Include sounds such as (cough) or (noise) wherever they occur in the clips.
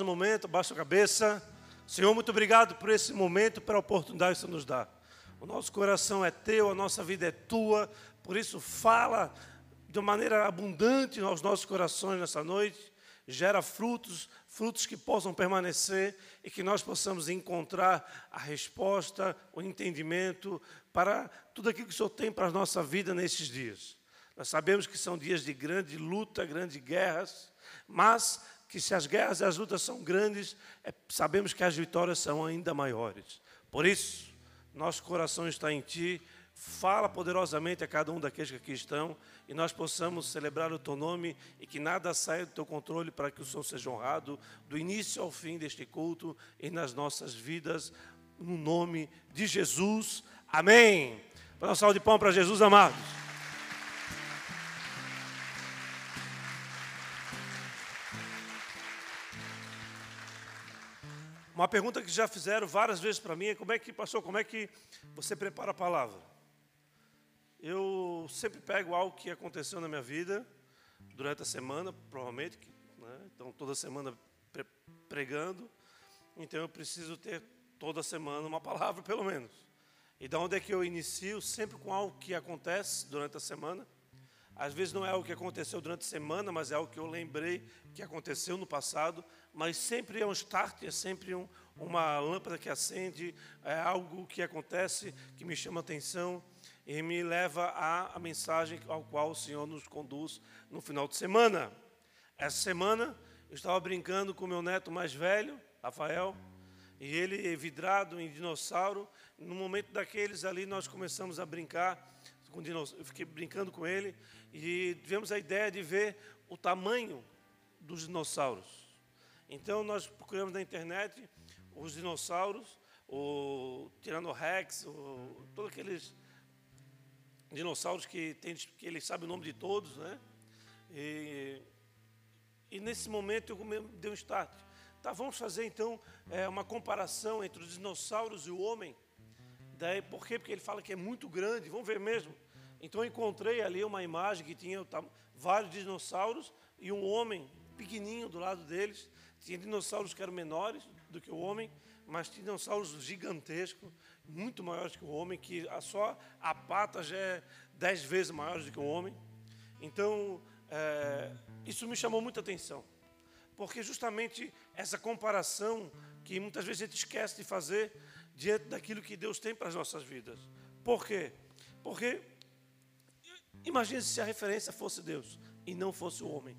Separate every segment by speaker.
Speaker 1: Um momento, baixa a cabeça. Senhor, muito obrigado por esse momento, pela oportunidade que nos dá. O nosso coração é teu, a nossa vida é tua, por isso fala de maneira abundante aos nossos corações nessa noite, gera frutos, frutos que possam permanecer e que nós possamos encontrar a resposta, o entendimento para tudo aquilo que o Senhor tem para a nossa vida nesses dias. Nós sabemos que são dias de grande luta, grandes guerras, mas que se as guerras e as lutas são grandes, é, sabemos que as vitórias são ainda maiores. Por isso, nosso coração está em Ti, fala poderosamente a cada um daqueles que aqui estão e nós possamos celebrar o Teu nome e que nada saia do Teu controle para que o Senhor seja honrado do início ao fim deste culto e nas nossas vidas, no nome de Jesus. Amém. Para um salve de pão para Jesus, amados. Uma pergunta que já fizeram várias vezes para mim é como é que, pastor, como é que você prepara a palavra? Eu sempre pego algo que aconteceu na minha vida durante a semana, provavelmente, né? então toda semana pregando, então eu preciso ter toda semana uma (laughs) palavra pelo menos. E da onde é que eu inicio? Sempre com algo que acontece durante a semana. Às vezes não é algo que aconteceu durante a semana, mas é algo que eu lembrei que aconteceu no passado mas sempre é um start, é sempre um, uma lâmpada que acende, é algo que acontece que me chama atenção e me leva à, mensagem ao qual o Senhor nos conduz no final de semana. Essa semana eu estava brincando com meu neto mais velho, Rafael, e ele vidrado em dinossauro. No momento daqueles ali, nós começamos a brincar com dinossauro. Eu fiquei brincando com ele e tivemos a ideia de ver o tamanho dos dinossauros. Então nós procuramos na internet os dinossauros, o Tiranorex, o, todos aqueles dinossauros que, tem, que ele sabe o nome de todos, né? E, e nesse momento eu dei um start. Tá, vamos fazer então é, uma comparação entre os dinossauros e o homem. Daí, por quê? Porque ele fala que é muito grande, vamos ver mesmo. Então encontrei ali uma imagem que tinha tá, vários dinossauros e um homem pequenininho do lado deles. Tinha dinossauros que eram menores do que o homem, mas tinha dinossauros gigantescos, muito maiores que o homem, que só a pata já é dez vezes maior do que o homem. Então, é, isso me chamou muita atenção, porque justamente essa comparação que muitas vezes a gente esquece de fazer diante daquilo que Deus tem para as nossas vidas. Por quê? Porque imagine se a referência fosse Deus e não fosse o homem.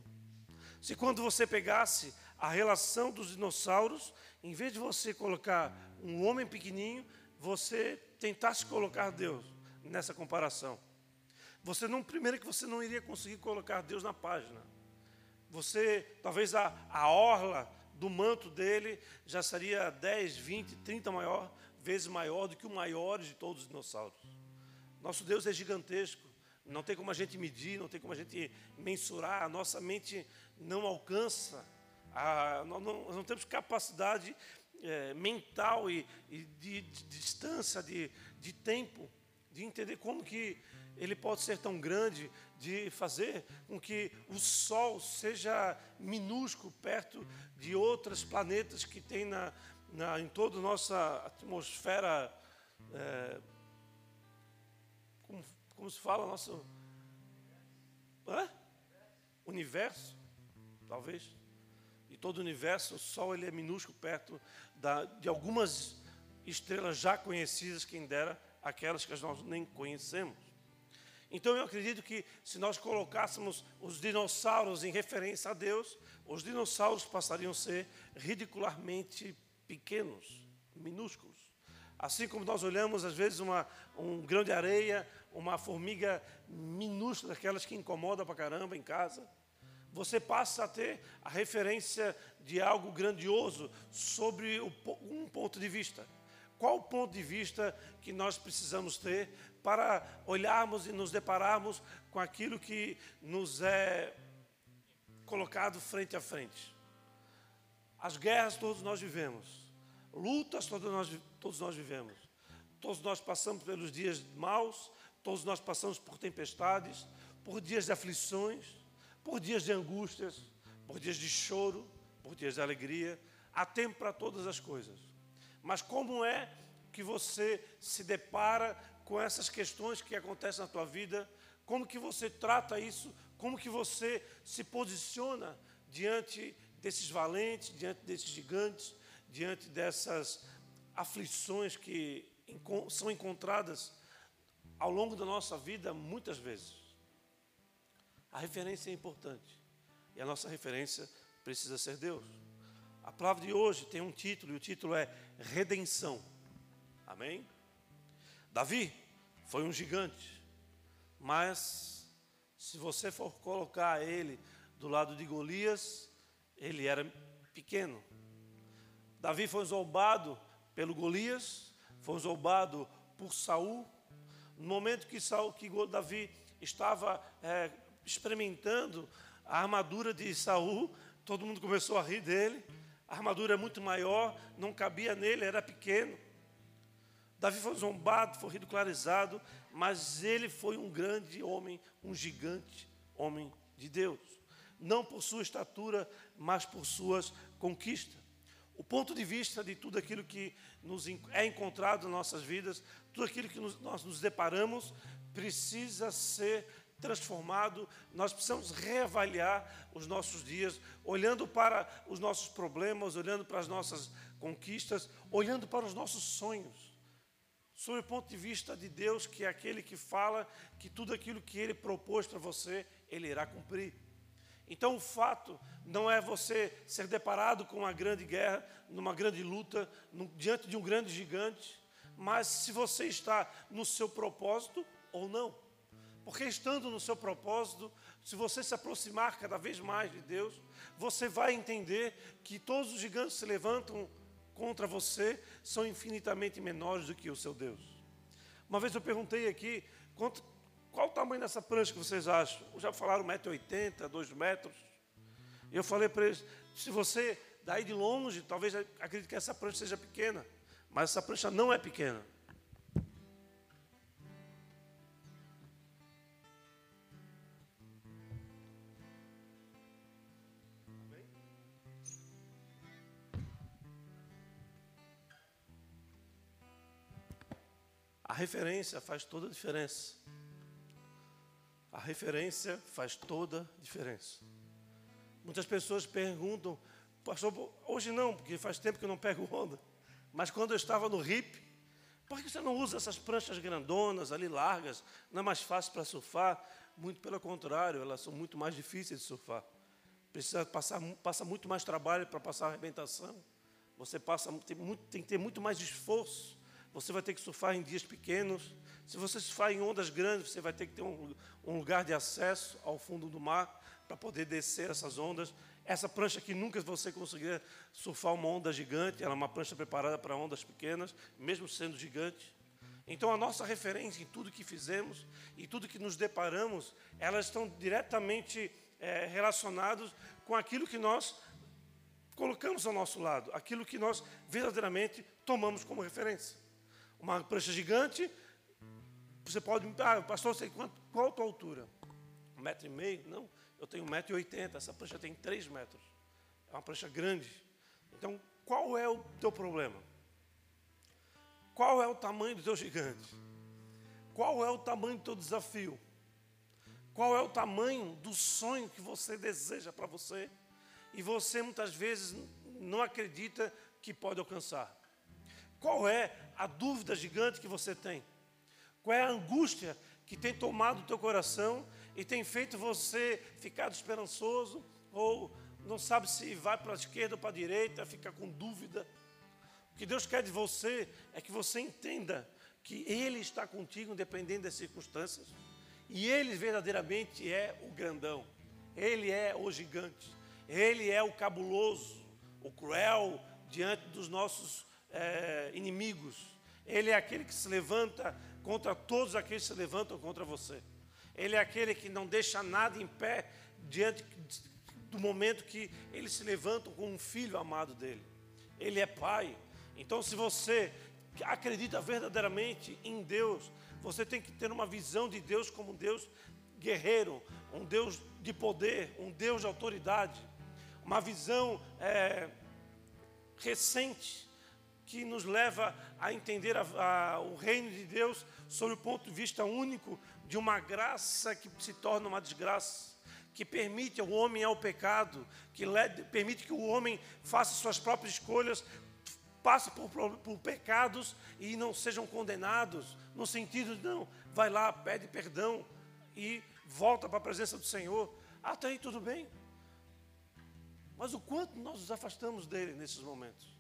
Speaker 1: Se quando você pegasse a relação dos dinossauros, em vez de você colocar um homem pequenininho, você tentasse colocar Deus nessa comparação. Você não, primeiro que você não iria conseguir colocar Deus na página. Você, talvez a, a orla do manto dele já seria 10, 20, 30 maior, vezes maior do que o maior de todos os dinossauros. Nosso Deus é gigantesco. Não tem como a gente medir, não tem como a gente mensurar. A nossa mente não alcança nós, não, não, temos capacidade é, mental e, e de, de, distância, de, de tempo, de entender como que ele pode ser tão grande, de fazer com que o Sol seja minúsculo perto de outros planetas que tem na, na, em toda a nossa atmosfera. É, como, se fala? Nosso Hã? universo, talvez todo o universo, o Sol ele é minúsculo perto da, de algumas estrelas já conhecidas, quem dera aquelas que nós nem conhecemos. Então eu acredito que se nós colocássemos os dinossauros em referência a Deus, os dinossauros passariam a ser ridicularmente pequenos, minúsculos. Assim como nós olhamos às vezes uma, um grão de areia, uma formiga minúscula, daquelas que incomoda pra caramba em casa, você passa a ter a referência de algo grandioso sobre um ponto de vista. Qual o ponto de vista que nós precisamos ter para olharmos e nos depararmos com aquilo que nos é colocado frente a frente? As guerras todos nós vivemos, lutas todos nós, todos nós vivemos, todos nós passamos pelos dias maus, todos nós passamos por tempestades, por dias de aflições, por dias de angústias, por dias de choro, por dias de alegria, há tempo para todas as coisas. Mas como é que você se depara com essas questões que acontecem na tua vida? Como que você trata isso? Como que você se posiciona diante desses valentes, diante desses gigantes, diante dessas aflições que são encontradas ao longo da nossa vida muitas vezes. A referência é importante. E a nossa referência precisa ser Deus. A palavra de hoje tem um título, e o título é Redenção. Amém? Davi foi um gigante, mas se você for colocar ele do lado de Golias, ele era pequeno. Davi foi zombado pelo Golias, foi zombado por Saul. No momento que, Saul, que Davi estava é, experimentando a armadura de Saul, todo mundo começou a rir dele. A armadura é muito maior, não cabia nele, era pequeno. Davi foi zombado, foi ridicularizado, mas ele foi um grande homem, um gigante homem de Deus. Não por sua estatura, mas por suas conquistas. O ponto de vista de tudo aquilo que nos é encontrado nas nossas vidas, tudo aquilo que nós nos deparamos, precisa ser transformado. Nós precisamos reavaliar os nossos dias, olhando para os nossos problemas, olhando para as nossas conquistas, olhando para os nossos sonhos. Sob o ponto de vista de Deus, que é aquele que fala que tudo aquilo que Ele propôs para você, Ele irá cumprir. Então, o fato não é você ser deparado com uma grande guerra, numa grande luta, diante de um grande gigante, mas se você está no seu propósito ou não. Porque estando no seu propósito, se você se aproximar cada vez mais de Deus, você vai entender que todos os gigantes que se levantam contra você são infinitamente menores do que o seu Deus. Uma vez eu perguntei aqui, quanto, qual o tamanho dessa prancha que vocês acham? Já falaram 1,80m, 2 metros. E eu falei para eles, se você daí de longe, talvez acredite que essa prancha seja pequena, mas essa prancha não é pequena. A referência faz toda a diferença. A referência faz toda a diferença. Muitas pessoas perguntam, pastor, hoje não, porque faz tempo que eu não pego onda. Mas quando eu estava no RIP, por que você não usa essas pranchas grandonas ali, largas? Não é mais fácil para surfar? Muito pelo contrário, elas são muito mais difíceis de surfar. Precisa passar passa muito mais trabalho para passar a arrebentação. Você passa, tem, muito, tem que ter muito mais esforço você vai ter que surfar em dias pequenos. Se você surfar em ondas grandes, você vai ter que ter um, um lugar de acesso ao fundo do mar para poder descer essas ondas. Essa prancha que nunca você conseguiria surfar uma onda gigante, ela é uma prancha preparada para ondas pequenas, mesmo sendo gigante. Então, a nossa referência em tudo que fizemos e tudo que nos deparamos, elas estão diretamente é, relacionadas com aquilo que nós colocamos ao nosso lado, aquilo que nós verdadeiramente tomamos como referência uma prancha gigante. Você pode me ah, pastor, sei quanto, qual a tua altura? Um metro e meio? Não, eu tenho um metro e oitenta, essa prancha tem três metros. É uma prancha grande. Então, qual é o teu problema? Qual é o tamanho do teu gigante? Qual é o tamanho do teu desafio? Qual é o tamanho do sonho que você deseja para você e você muitas vezes não acredita que pode alcançar? Qual é a dúvida gigante que você tem? Qual é a angústia que tem tomado o teu coração e tem feito você ficar esperançoso ou não sabe se vai para a esquerda ou para a direita, fica com dúvida? O que Deus quer de você é que você entenda que Ele está contigo, independente das circunstâncias, e Ele verdadeiramente é o grandão, Ele é o gigante, Ele é o cabuloso, o cruel diante dos nossos é, inimigos. Ele é aquele que se levanta contra todos aqueles que se levantam contra você. Ele é aquele que não deixa nada em pé diante do momento que ele se levanta com um filho amado dele. Ele é pai. Então, se você acredita verdadeiramente em Deus, você tem que ter uma visão de Deus como um Deus guerreiro, um Deus de poder, um Deus de autoridade. uma visão é, recente que nos leva a entender a, a, o reino de Deus sob o ponto de vista único de uma graça que se torna uma desgraça, que permite ao homem ao pecado, que permite que o homem faça suas próprias escolhas, passe por, por pecados e não sejam condenados, no sentido de não, vai lá, pede perdão e volta para a presença do Senhor. Até aí tudo bem. Mas o quanto nós nos afastamos dele nesses momentos?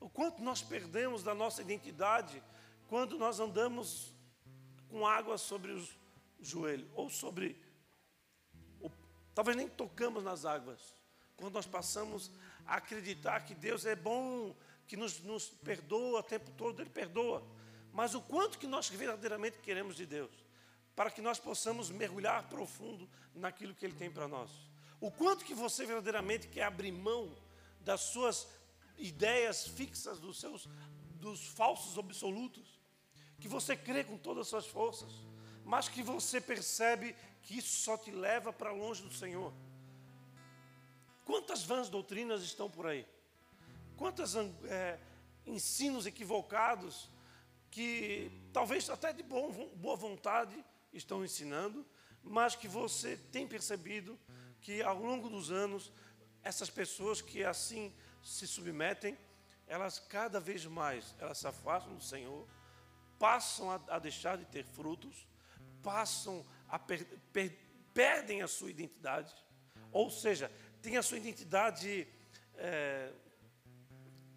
Speaker 1: O quanto nós perdemos da nossa identidade quando nós andamos com água sobre os joelhos, ou sobre. Ou, talvez nem tocamos nas águas. Quando nós passamos a acreditar que Deus é bom, que nos, nos perdoa o tempo todo, Ele perdoa. Mas o quanto que nós verdadeiramente queremos de Deus, para que nós possamos mergulhar profundo naquilo que Ele tem para nós. O quanto que você verdadeiramente quer abrir mão das suas ideias fixas, dos seus dos falsos absolutos, que você crê com todas as suas forças, mas que você percebe que isso só te leva para longe do Senhor. Quantas vãs doutrinas estão por aí? Quantos é, ensinos equivocados que talvez até de bom, boa vontade estão ensinando, mas que você tem percebido que ao longo dos anos essas pessoas que assim se submetem, elas cada vez mais elas se afastam do Senhor, passam a, a deixar de ter frutos, passam a per, per, perdem a sua identidade, ou seja, tem a sua identidade é,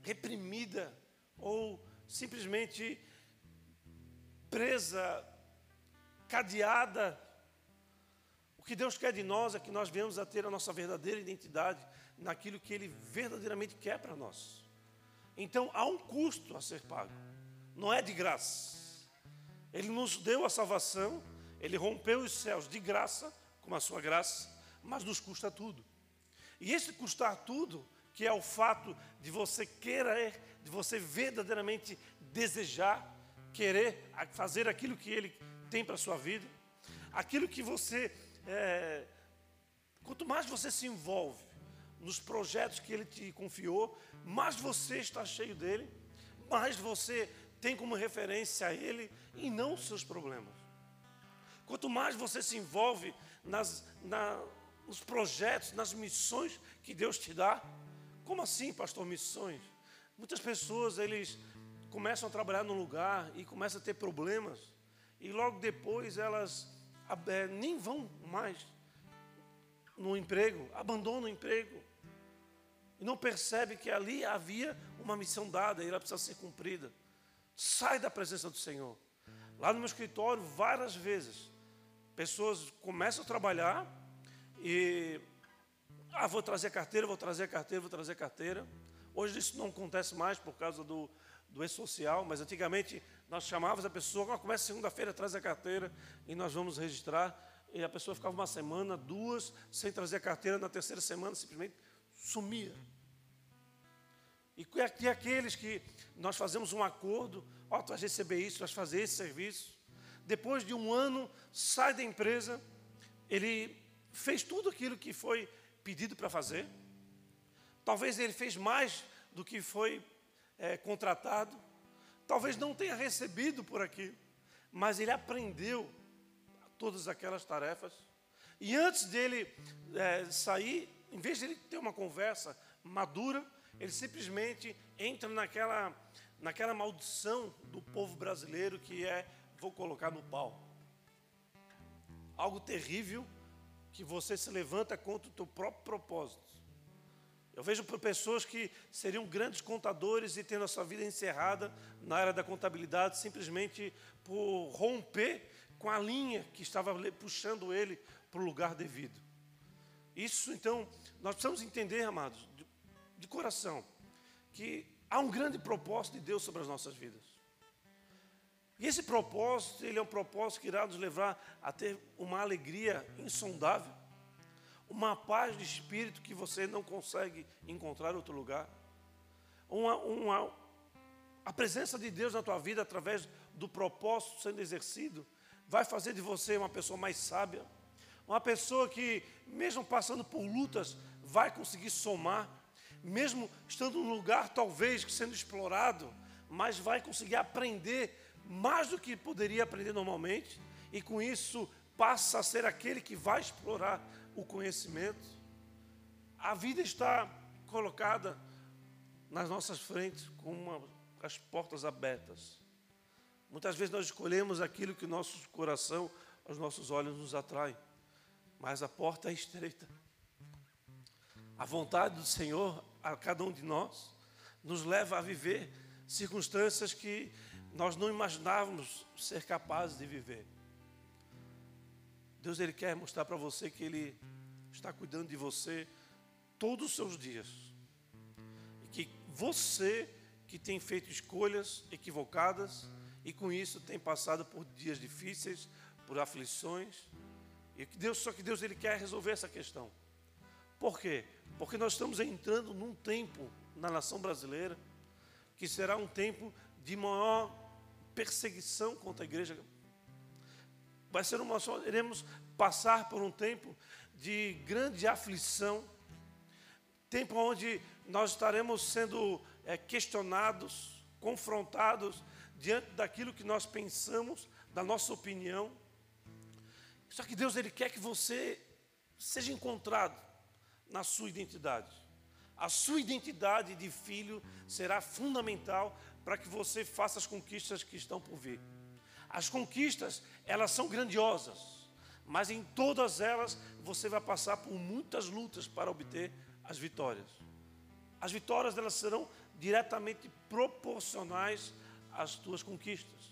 Speaker 1: reprimida ou simplesmente presa, cadeada. O que Deus quer de nós é que nós venhamos a ter a nossa verdadeira identidade naquilo que Ele verdadeiramente quer para nós. Então há um custo a ser pago, não é de graça. Ele nos deu a salvação, Ele rompeu os céus de graça, com a sua graça, mas nos custa tudo. E esse custar tudo, que é o fato de você querer, de você verdadeiramente desejar, querer fazer aquilo que Ele tem para a sua vida, aquilo que você, é, quanto mais você se envolve, nos projetos que Ele te confiou, mais você está cheio dele, mais você tem como referência a Ele e não os seus problemas. Quanto mais você se envolve nas, na, nos projetos, nas missões que Deus te dá, como assim, pastor, missões? Muitas pessoas, eles começam a trabalhar num lugar e começam a ter problemas, e logo depois elas é, nem vão mais no emprego, abandonam o emprego, e não percebe que ali havia uma missão dada e ela precisa ser cumprida. Sai da presença do Senhor. Lá no meu escritório, várias vezes, pessoas começam a trabalhar e ah, vou trazer carteira, vou trazer carteira, vou trazer carteira. Hoje isso não acontece mais por causa do, do e-social, mas antigamente nós chamávamos a pessoa, ah, começa segunda-feira, traz a carteira e nós vamos registrar. E a pessoa ficava uma semana, duas, sem trazer a carteira, na terceira semana simplesmente sumia. E aqui aqueles que nós fazemos um acordo, ó, oh, tu vais receber isso, tu vais fazer esse serviço. Depois de um ano, sai da empresa, ele fez tudo aquilo que foi pedido para fazer. Talvez ele fez mais do que foi é, contratado. Talvez não tenha recebido por aquilo, mas ele aprendeu todas aquelas tarefas. E antes dele é, sair, em vez de ele ter uma conversa madura, ele simplesmente entra naquela, naquela maldição do povo brasileiro que é vou colocar no pau. Algo terrível que você se levanta contra o teu próprio propósito. Eu vejo pessoas que seriam grandes contadores e tendo a sua vida encerrada na área da contabilidade simplesmente por romper com a linha que estava puxando ele para o lugar devido. Isso, então, nós precisamos entender, amados, de, de coração, que há um grande propósito de Deus sobre as nossas vidas. E esse propósito, ele é um propósito que irá nos levar a ter uma alegria insondável, uma paz de espírito que você não consegue encontrar em outro lugar, uma, uma, a presença de Deus na tua vida através do propósito sendo exercido, vai fazer de você uma pessoa mais sábia, uma pessoa que, mesmo passando por lutas, vai conseguir somar, mesmo estando num lugar talvez sendo explorado, mas vai conseguir aprender mais do que poderia aprender normalmente, e com isso passa a ser aquele que vai explorar o conhecimento. A vida está colocada nas nossas frentes com uma, as portas abertas. Muitas vezes nós escolhemos aquilo que o nosso coração, os nossos olhos nos atraem, mas a porta é estreita. A vontade do Senhor a cada um de nós nos leva a viver circunstâncias que nós não imaginávamos ser capazes de viver. Deus ele quer mostrar para você que ele está cuidando de você todos os seus dias. E que você que tem feito escolhas equivocadas e com isso tem passado por dias difíceis, por aflições, e que Deus, só que Deus ele quer resolver essa questão. Por quê? Porque nós estamos entrando num tempo na nação brasileira que será um tempo de maior perseguição contra a igreja. Vai ser uma iremos passar por um tempo de grande aflição, tempo onde nós estaremos sendo é, questionados, confrontados diante daquilo que nós pensamos, da nossa opinião. Só que Deus ele quer que você seja encontrado na sua identidade. A sua identidade de filho será fundamental para que você faça as conquistas que estão por vir. As conquistas, elas são grandiosas, mas em todas elas você vai passar por muitas lutas para obter as vitórias. As vitórias elas serão diretamente proporcionais às tuas conquistas.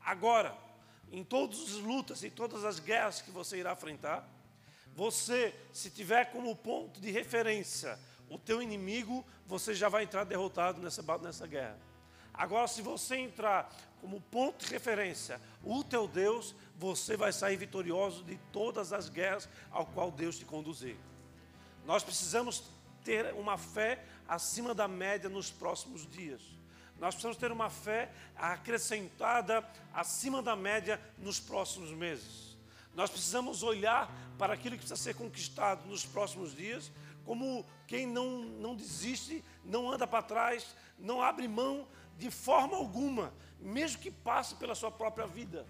Speaker 1: Agora, em todas as lutas e todas as guerras que você irá enfrentar, você, se tiver como ponto de referência o teu inimigo, você já vai entrar derrotado nessa, nessa guerra. Agora, se você entrar como ponto de referência o teu Deus, você vai sair vitorioso de todas as guerras ao qual Deus te conduzir. Nós precisamos ter uma fé acima da média nos próximos dias. Nós precisamos ter uma fé acrescentada acima da média nos próximos meses. Nós precisamos olhar para aquilo que precisa ser conquistado nos próximos dias, como quem não, não desiste, não anda para trás, não abre mão de forma alguma, mesmo que passe pela sua própria vida.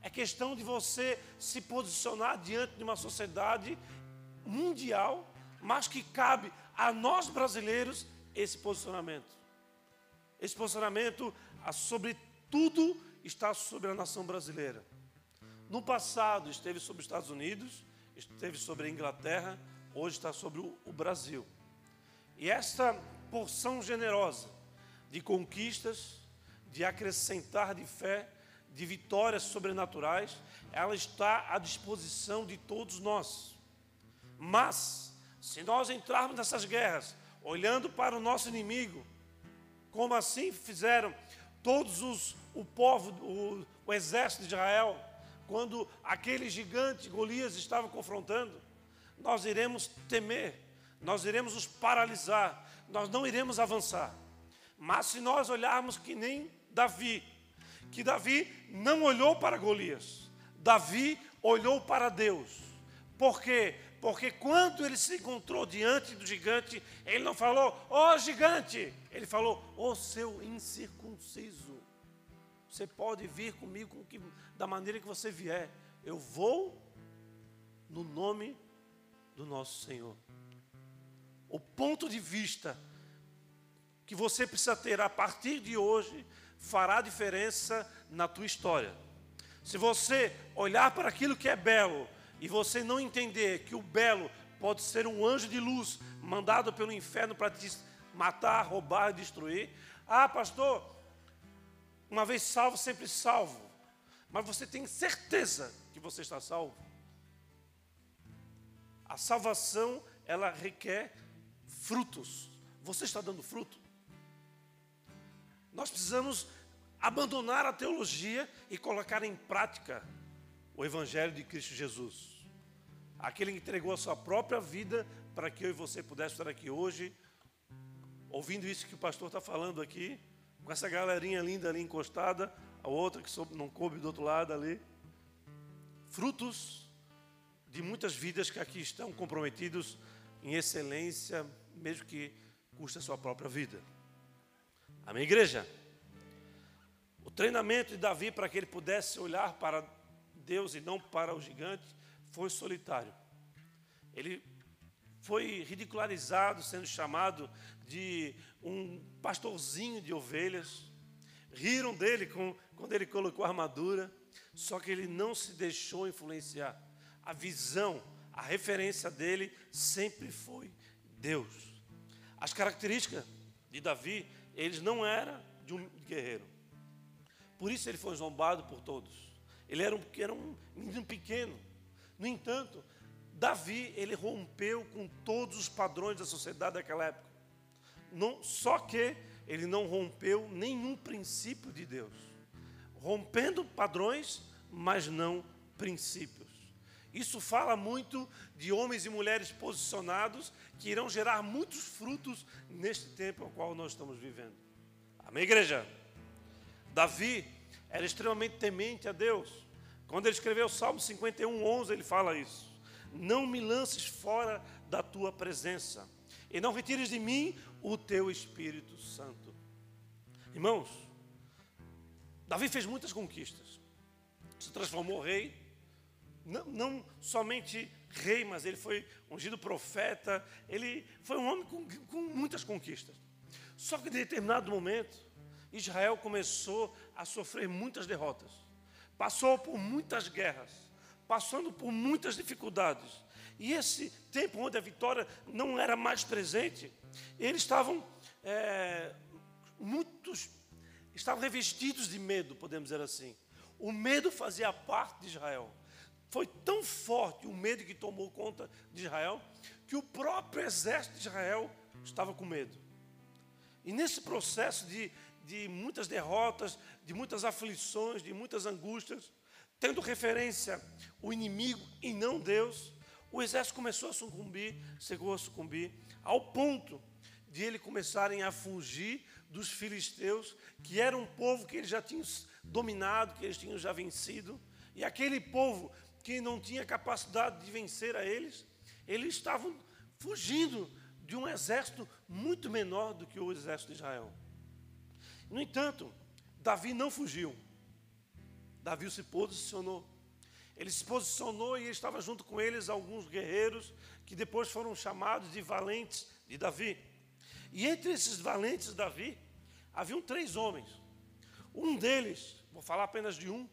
Speaker 1: É questão de você se posicionar diante de uma sociedade mundial, mas que cabe a nós brasileiros esse posicionamento. Esse posicionamento, sobre tudo, está sobre a nação brasileira. No passado esteve sobre os Estados Unidos, esteve sobre a Inglaterra, hoje está sobre o Brasil. E esta porção generosa de conquistas, de acrescentar de fé, de vitórias sobrenaturais, ela está à disposição de todos nós. Mas, se nós entrarmos nessas guerras, olhando para o nosso inimigo, como assim fizeram todos os o povo, o, o exército de Israel, quando aquele gigante Golias estava confrontando, nós iremos temer, nós iremos nos paralisar, nós não iremos avançar. Mas se nós olharmos que nem Davi, que Davi não olhou para Golias, Davi olhou para Deus. Por quê? Porque quando ele se encontrou diante do gigante, ele não falou, ó oh, gigante, ele falou, ó oh, seu incircunciso. Você pode vir comigo da maneira que você vier. Eu vou no nome do nosso Senhor. O ponto de vista que você precisa ter a partir de hoje fará diferença na tua história. Se você olhar para aquilo que é belo e você não entender que o belo pode ser um anjo de luz mandado pelo inferno para te matar, roubar, destruir. Ah, pastor, uma vez salvo, sempre salvo. Mas você tem certeza que você está salvo? A salvação, ela requer frutos. Você está dando fruto? Nós precisamos abandonar a teologia e colocar em prática o Evangelho de Cristo Jesus. Aquele que entregou a sua própria vida para que eu e você pudéssemos estar aqui hoje, ouvindo isso que o pastor está falando aqui, com essa galerinha linda ali encostada, a outra que não coube do outro lado ali. Frutos de muitas vidas que aqui estão comprometidos em excelência, mesmo que custe a sua própria vida. Amém, igreja? O treinamento de Davi para que ele pudesse olhar para Deus e não para o gigante foi solitário. Ele foi ridicularizado, sendo chamado de um pastorzinho de ovelhas. Riram dele com, quando ele colocou a armadura, só que ele não se deixou influenciar. A visão, a referência dele sempre foi Deus. As características de Davi, eles não eram de um guerreiro. Por isso ele foi zombado por todos. Ele era um, era um menino pequeno. No entanto, Davi, ele rompeu com todos os padrões da sociedade daquela época. Não, só que ele não rompeu nenhum princípio de Deus. Rompendo padrões, mas não princípios. Isso fala muito de homens e mulheres posicionados que irão gerar muitos frutos neste tempo ao qual nós estamos vivendo. Amém, igreja? Davi era extremamente temente a Deus. Quando ele escreveu o Salmo 51, 11, ele fala isso. Não me lances fora da tua presença, e não retires de mim o teu Espírito Santo. Irmãos, Davi fez muitas conquistas. Se transformou rei, não, não, somente rei, mas ele foi ungido profeta. Ele foi um homem com, com muitas conquistas. Só que em determinado momento, Israel começou a sofrer muitas derrotas. Passou por muitas guerras, passando por muitas dificuldades. E esse tempo onde a vitória não era mais presente, eles estavam é, muitos estavam revestidos de medo, podemos dizer assim. O medo fazia parte de Israel. Foi tão forte o medo que tomou conta de Israel, que o próprio exército de Israel estava com medo. E nesse processo de, de muitas derrotas, de muitas aflições, de muitas angústias, tendo referência o inimigo e não Deus, o exército começou a sucumbir, chegou a sucumbir, ao ponto de eles começarem a fugir dos filisteus, que era um povo que eles já tinham dominado, que eles tinham já vencido, e aquele povo que não tinha capacidade de vencer a eles, eles estavam fugindo de um exército muito menor do que o exército de Israel. No entanto, Davi não fugiu. Davi se posicionou. Ele se posicionou e estava junto com eles alguns guerreiros que depois foram chamados de valentes de Davi. E entre esses valentes de Davi, haviam três homens. Um deles, vou falar apenas de um,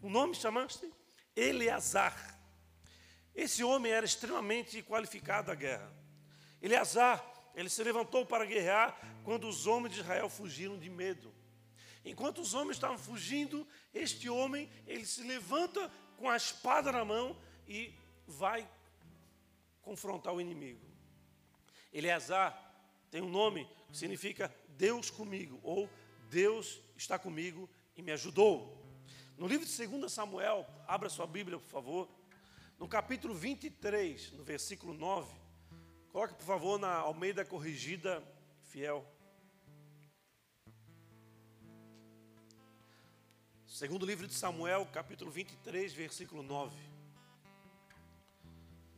Speaker 1: o nome chama-se Eleazar. Esse homem era extremamente qualificado à guerra. Eleazar, ele se levantou para guerrear quando os homens de Israel fugiram de medo. Enquanto os homens estavam fugindo, este homem, ele se levanta com a espada na mão e vai confrontar o inimigo. Eleazar tem um nome que significa Deus comigo, ou Deus está comigo e me ajudou. No livro de 2 Samuel, abra sua Bíblia, por favor. No capítulo 23, no versículo 9, coloque, por favor, na Almeida Corrigida Fiel. Segundo livro de Samuel, capítulo 23, versículo 9.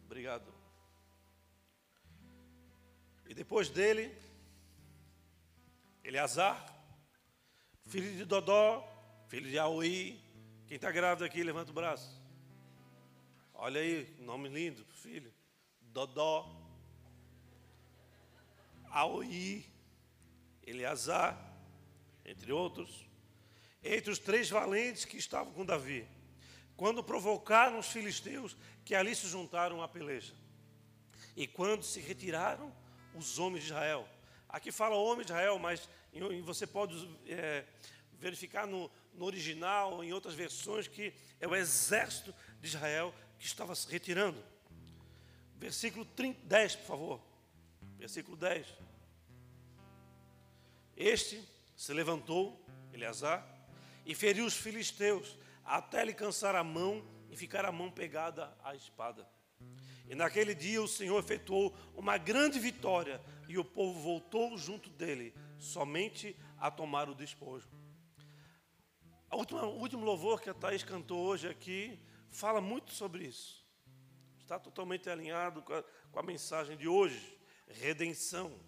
Speaker 1: Obrigado. E depois dele, Eleazar, filho de Dodó, filho de Aoi. Quem está grávido aqui, levanta o braço. Olha aí, nome lindo, filho. Dodó, Aoi, Eleazar, entre outros entre os três valentes que estavam com Davi, quando provocaram os filisteus que ali se juntaram à peleja. E quando se retiraram os homens de Israel. Aqui fala homem de Israel, mas você pode é, verificar no, no original, em outras versões, que é o exército de Israel que estava se retirando. Versículo 30, 10, por favor. Versículo 10. Este se levantou, Eleazar, e feriu os filisteus, até lhe cansar a mão e ficar a mão pegada à espada. E naquele dia o Senhor efetuou uma grande vitória, e o povo voltou junto dele, somente a tomar o despojo. Última, o último louvor que a Thaís cantou hoje aqui fala muito sobre isso. está totalmente alinhado com a, com a mensagem de hoje: redenção.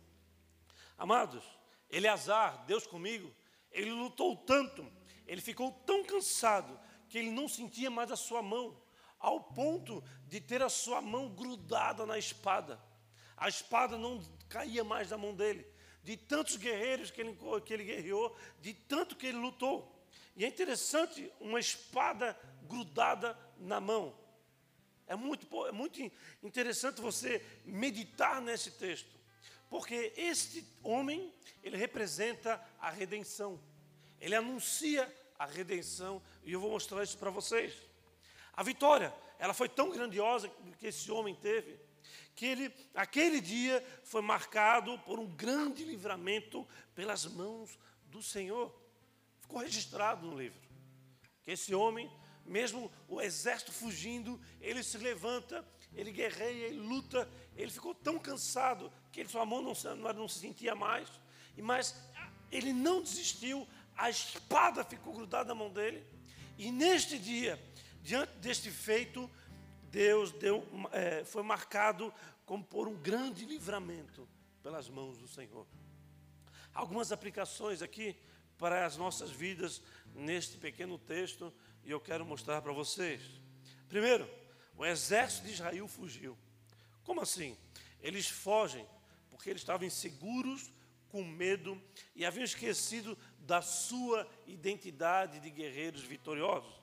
Speaker 1: Amados, Eleazar, Deus comigo, ele lutou tanto, ele ficou tão cansado, que ele não sentia mais a sua mão, ao ponto de ter a sua mão grudada na espada. A espada não caía mais da mão dele, de tantos guerreiros que ele, que ele guerreou, de tanto que ele lutou. E é interessante uma espada grudada na mão. É muito, é muito interessante você meditar nesse texto, porque este homem, ele representa a redenção, ele anuncia a redenção, e eu vou mostrar isso para vocês. A vitória, ela foi tão grandiosa que esse homem teve, que ele, aquele dia foi marcado por um grande livramento pelas mãos do Senhor. Ficou registrado no livro. Que esse homem, mesmo o exército fugindo, ele se levanta, ele guerreia, ele luta, ele ficou tão cansado que ele, sua mão não, não se sentia mais, mas ele não desistiu, a espada ficou grudada na mão dele, e neste dia, diante deste feito, Deus deu, é, foi marcado como por um grande livramento pelas mãos do Senhor. Algumas aplicações aqui para as nossas vidas neste pequeno texto e eu quero mostrar para vocês. Primeiro, o exército de Israel fugiu. Como assim? Eles fogem porque eles estavam inseguros, com medo e haviam esquecido da sua identidade de guerreiros vitoriosos.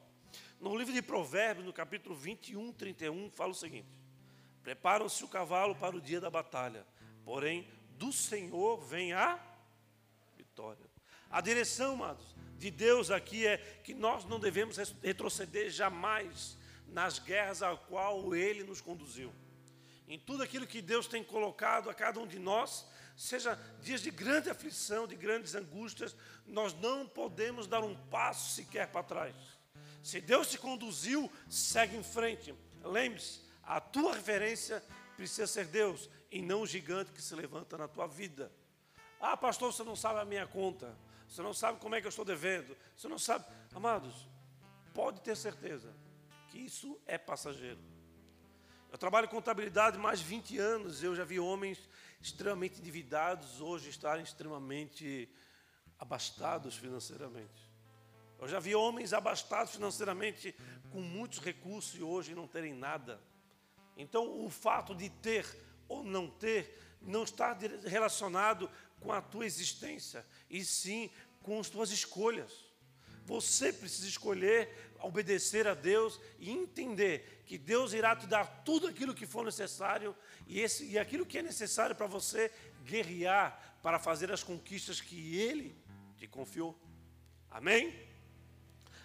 Speaker 1: No livro de Provérbios, no capítulo 21, 31, fala o seguinte: Preparam-se o cavalo para o dia da batalha, porém do Senhor vem a vitória. A direção, amados, de Deus aqui é que nós não devemos retroceder jamais nas guerras a qual Ele nos conduziu. Em tudo aquilo que Deus tem colocado a cada um de nós, seja dias de grande aflição, de grandes angústias, nós não podemos dar um passo sequer para trás. Se Deus te conduziu, segue em frente. Lembre-se, a tua referência precisa ser Deus e não o gigante que se levanta na tua vida. Ah, pastor, você não sabe a minha conta. Você não sabe como é que eu estou devendo. Você não sabe. Amados, pode ter certeza que isso é passageiro. Eu trabalho contabilidade mais de 20 anos. Eu já vi homens extremamente endividados hoje estarem extremamente abastados financeiramente. Eu já vi homens abastados financeiramente com muitos recursos e hoje não terem nada. Então, o fato de ter ou não ter não está relacionado com a tua existência, e sim com as tuas escolhas. Você precisa escolher obedecer a Deus e entender que Deus irá te dar tudo aquilo que for necessário e, esse, e aquilo que é necessário para você guerrear para fazer as conquistas que Ele te confiou. Amém?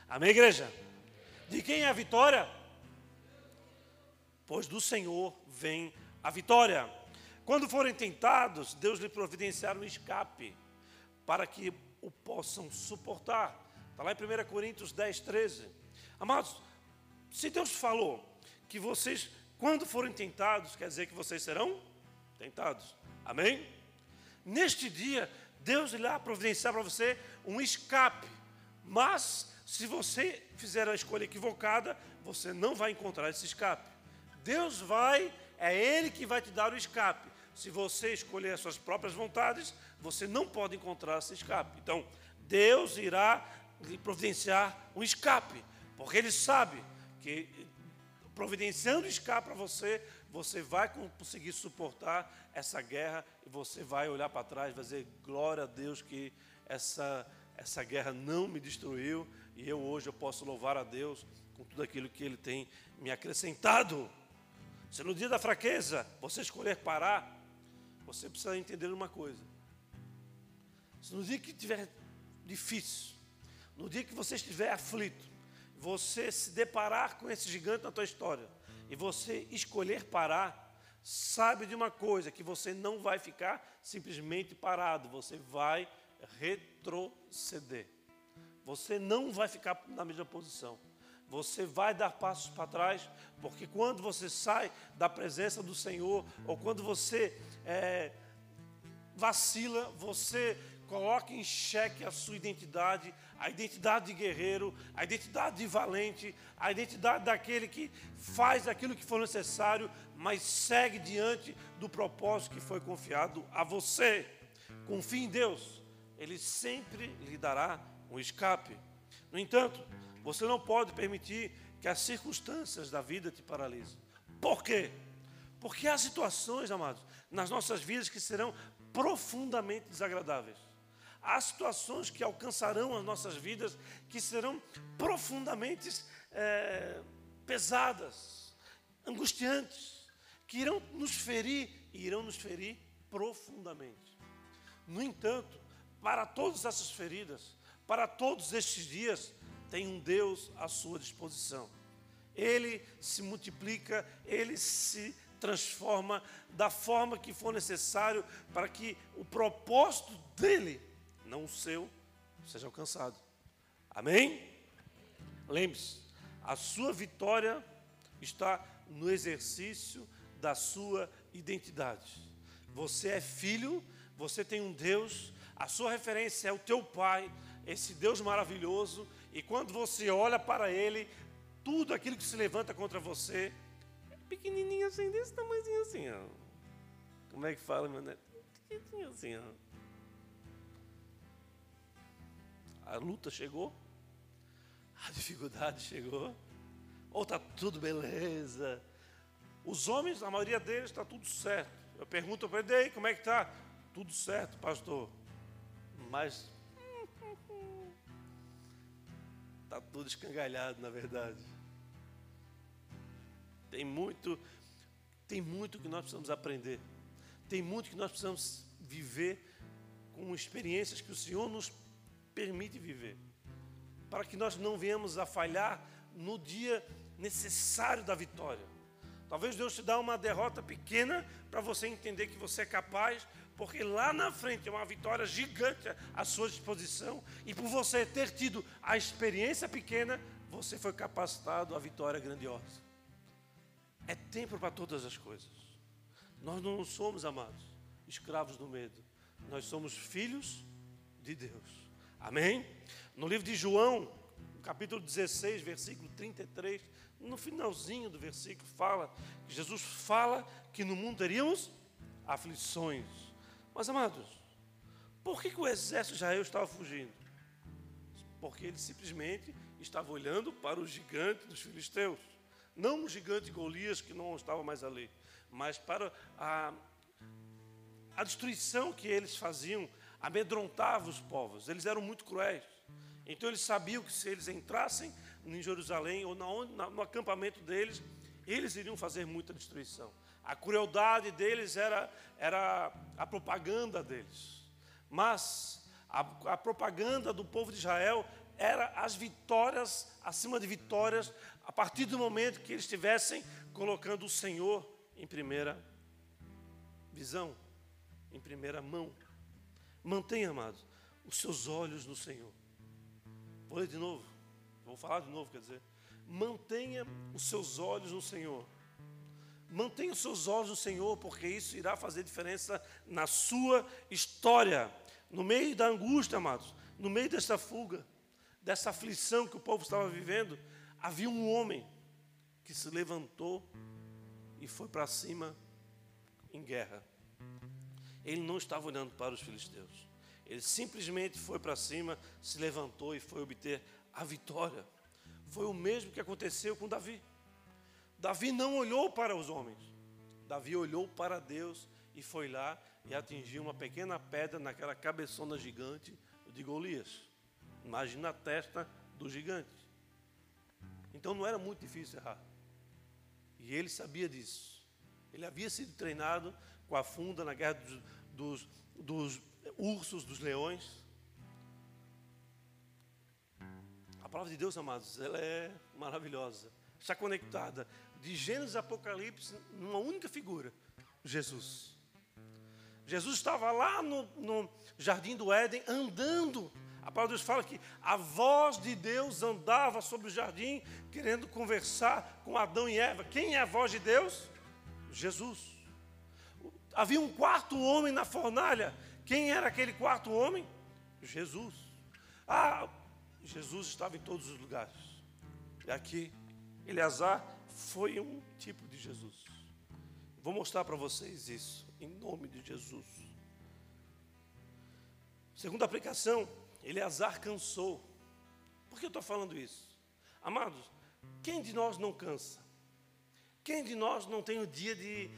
Speaker 1: Amém, igreja? De quem é a vitória? Pois do Senhor vem a vitória. Quando forem tentados, Deus lhe providenciará um escape para que o possam suportar. Está lá em 1 Coríntios 10, 13. Amados, se Deus falou que vocês, quando forem tentados, quer dizer que vocês serão tentados. Amém? Neste dia, Deus irá providenciar para você um escape, mas se você fizer a escolha equivocada, você não vai encontrar esse escape. Deus vai, é Ele que vai te dar o escape. Se você escolher as suas próprias vontades, você não pode encontrar esse escape. Então, Deus irá lhe providenciar um escape, porque Ele sabe que providenciando escape para você, você vai conseguir suportar essa guerra e você vai olhar para trás e dizer: glória a Deus que essa, essa guerra não me destruiu, e eu hoje eu posso louvar a Deus com tudo aquilo que Ele tem me acrescentado. Se no dia da fraqueza você escolher parar, você precisa entender uma coisa. Se no dia que estiver difícil, no dia que você estiver aflito, você se deparar com esse gigante na tua história e você escolher parar, sabe de uma coisa, que você não vai ficar simplesmente parado, você vai retroceder. Você não vai ficar na mesma posição. Você vai dar passos para trás, porque quando você sai da presença do Senhor, ou quando você é, vacila, você coloque em xeque a sua identidade, a identidade de guerreiro, a identidade de valente, a identidade daquele que faz aquilo que for necessário, mas segue diante do propósito que foi confiado a você. Confie em Deus, Ele sempre lhe dará um escape. No entanto, você não pode permitir que as circunstâncias da vida te paralisem. Por quê? Porque há situações, amados, nas nossas vidas que serão profundamente desagradáveis. Há situações que alcançarão as nossas vidas que serão profundamente é, pesadas, angustiantes, que irão nos ferir e irão nos ferir profundamente. No entanto, para todas essas feridas, para todos estes dias, tem um Deus à sua disposição. Ele se multiplica, ele se transforma da forma que for necessário para que o propósito dele, não o seu, seja alcançado. Amém? Lembre-se, a sua vitória está no exercício da sua identidade. Você é filho, você tem um Deus, a sua referência é o teu Pai, esse Deus maravilhoso, e quando você olha para Ele, tudo aquilo que se levanta contra você pequenininho assim, desse tamanhozinho assim, ó. Como é que fala, meu neto? Pequenininho assim, ó. A luta chegou, a (laughs) dificuldade chegou, ou está tudo beleza. Os homens, a maioria deles, está tudo certo. Eu pergunto para ele, como é que está? Tudo certo, pastor. Mas está (laughs) tudo escangalhado, na verdade. Tem muito, tem muito que nós precisamos aprender. Tem muito que nós precisamos viver com experiências que o Senhor nos permite viver. Para que nós não venhamos a falhar no dia necessário da vitória. Talvez Deus te dê uma derrota pequena para você entender que você é capaz, porque lá na frente é uma vitória gigante à sua disposição, e por você ter tido a experiência pequena, você foi capacitado à vitória grandiosa. É tempo para todas as coisas. Nós não somos, amados, escravos do medo. Nós somos filhos de Deus. Amém? No livro de João, capítulo 16, versículo 33, no finalzinho do versículo, fala que Jesus fala que no mundo teríamos aflições. Mas, amados, por que, que o exército de Israel estava fugindo? Porque ele simplesmente estava olhando para o gigante dos filisteus. Não o gigante Golias, que não estava mais ali, mas para a, a destruição que eles faziam, amedrontava os povos. Eles eram muito cruéis. Então eles sabiam que se eles entrassem em Jerusalém ou na, no acampamento deles, eles iriam fazer muita destruição. A crueldade deles era, era a propaganda deles. Mas a, a propaganda do povo de Israel era as vitórias acima de vitórias a partir do momento que eles estivessem colocando o Senhor em primeira visão, em primeira mão. Mantenha, amados, os seus olhos no Senhor. Vou ler de novo, vou falar de novo, quer dizer. Mantenha os seus olhos no Senhor. Mantenha os seus olhos no Senhor, porque isso irá fazer diferença na sua história. No meio da angústia, amados, no meio dessa fuga, dessa aflição que o povo estava vivendo, havia um homem que se levantou e foi para cima em guerra. Ele não estava olhando para os filisteus. Ele simplesmente foi para cima, se levantou e foi obter a vitória. Foi o mesmo que aconteceu com Davi. Davi não olhou para os homens. Davi olhou para Deus e foi lá e atingiu uma pequena pedra naquela cabeçona gigante de Golias. Imagina a testa do gigante. Então não era muito difícil errar. E ele sabia disso. Ele havia sido treinado com a funda na guerra dos, dos, dos ursos, dos leões. A palavra de Deus, amados, ela é maravilhosa. Está conectada de Gênesis e Apocalipse numa única figura: Jesus. Jesus estava lá no, no jardim do Éden andando a palavra de Deus fala que a voz de Deus andava sobre o jardim, querendo conversar com Adão e Eva. Quem é a voz de Deus? Jesus. Havia um quarto homem na fornalha. Quem era aquele quarto homem? Jesus. Ah, Jesus estava em todos os lugares. E aqui, Eleazar foi um tipo de Jesus. Vou mostrar para vocês isso, em nome de Jesus. Segunda aplicação, Eleazar cansou. Por que eu estou falando isso? Amados, quem de nós não cansa? Quem de nós não tem o dia de,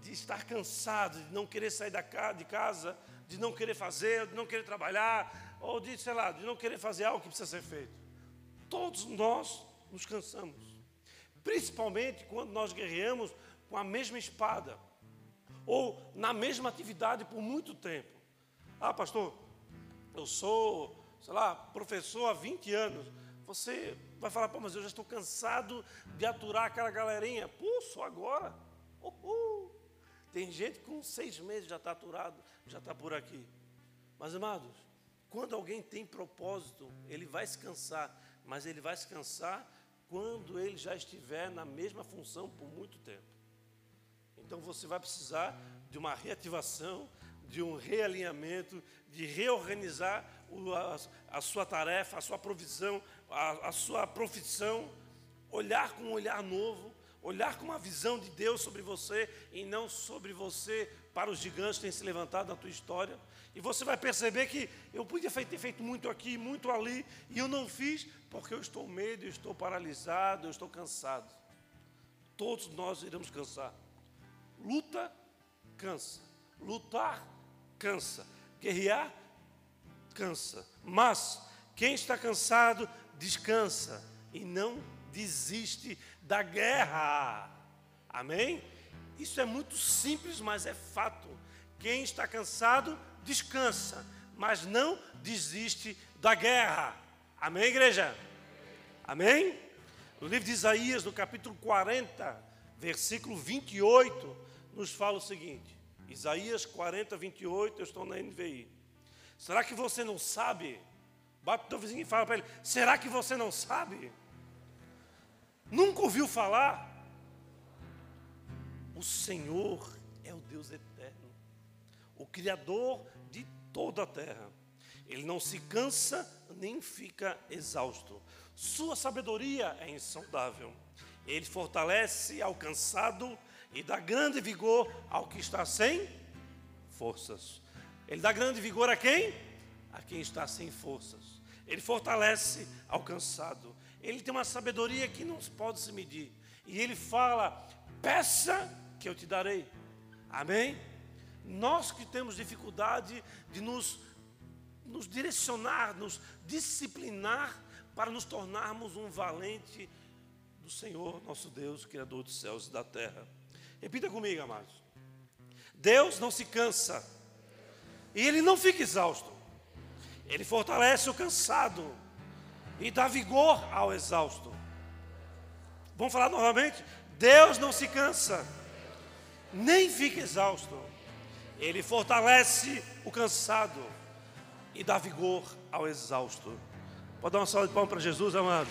Speaker 1: de estar cansado, de não querer sair da, de casa, de não querer fazer, de não querer trabalhar, ou de, sei lá, de não querer fazer algo que precisa ser feito? Todos nós nos cansamos. Principalmente quando nós guerreamos com a mesma espada, ou na mesma atividade por muito tempo. Ah, pastor, eu sou, sei lá, professor há 20 anos. Você vai falar, pô, mas eu já estou cansado de aturar aquela galerinha. Pô, só agora. Uhul. Tem gente com seis meses já está aturado, já está por aqui. Mas, amados, quando alguém tem propósito, ele vai se cansar, mas ele vai se cansar quando ele já estiver na mesma função por muito tempo. Então você vai precisar de uma reativação, de um realinhamento, de reorganizar a, sua tarefa, a sua provisão, a, a sua profissão, olhar com um olhar novo, olhar com uma visão de Deus sobre você e não sobre você para os gigantes que têm se levantado na tua história. E você vai perceber que eu podia ter feito muito aqui, muito ali, e eu não fiz porque eu estou medo, eu estou paralisado, eu estou cansado. Todos nós iremos cansar. Luta, cansa. Lutar, cansa. Guerrear, cansa. Mas quem está cansado, descansa e não desiste da guerra. Amém? Isso é muito simples, mas é fato. Quem está cansado, descansa, mas não desiste da guerra. Amém, igreja? Amém? No livro de Isaías, no capítulo 40, versículo 28, nos fala o seguinte: Isaías 40, 28, eu estou na NVI. Será que você não sabe? Bate o teu vizinho e fala para ele: será que você não sabe? Nunca ouviu falar? O Senhor é o Deus eterno, o Criador de toda a terra. Ele não se cansa nem fica exausto. Sua sabedoria é insondável. Ele fortalece ao cansado e dá grande vigor ao que está sem forças. Ele dá grande vigor a quem? A quem está sem forças. Ele fortalece ao cansado. Ele tem uma sabedoria que não pode se medir. E ele fala: peça que eu te darei. Amém? Nós que temos dificuldade de nos, nos direcionar, nos disciplinar para nos tornarmos um valente do Senhor, nosso Deus, Criador dos céus e da terra. Repita comigo, amados. Deus não se cansa e ele não fica exausto. Ele fortalece o cansado e dá vigor ao exausto. Vamos falar novamente? Deus não se cansa, nem fica exausto. Ele fortalece o cansado e dá vigor ao exausto. Pode dar uma salva de palmas para Jesus, amado.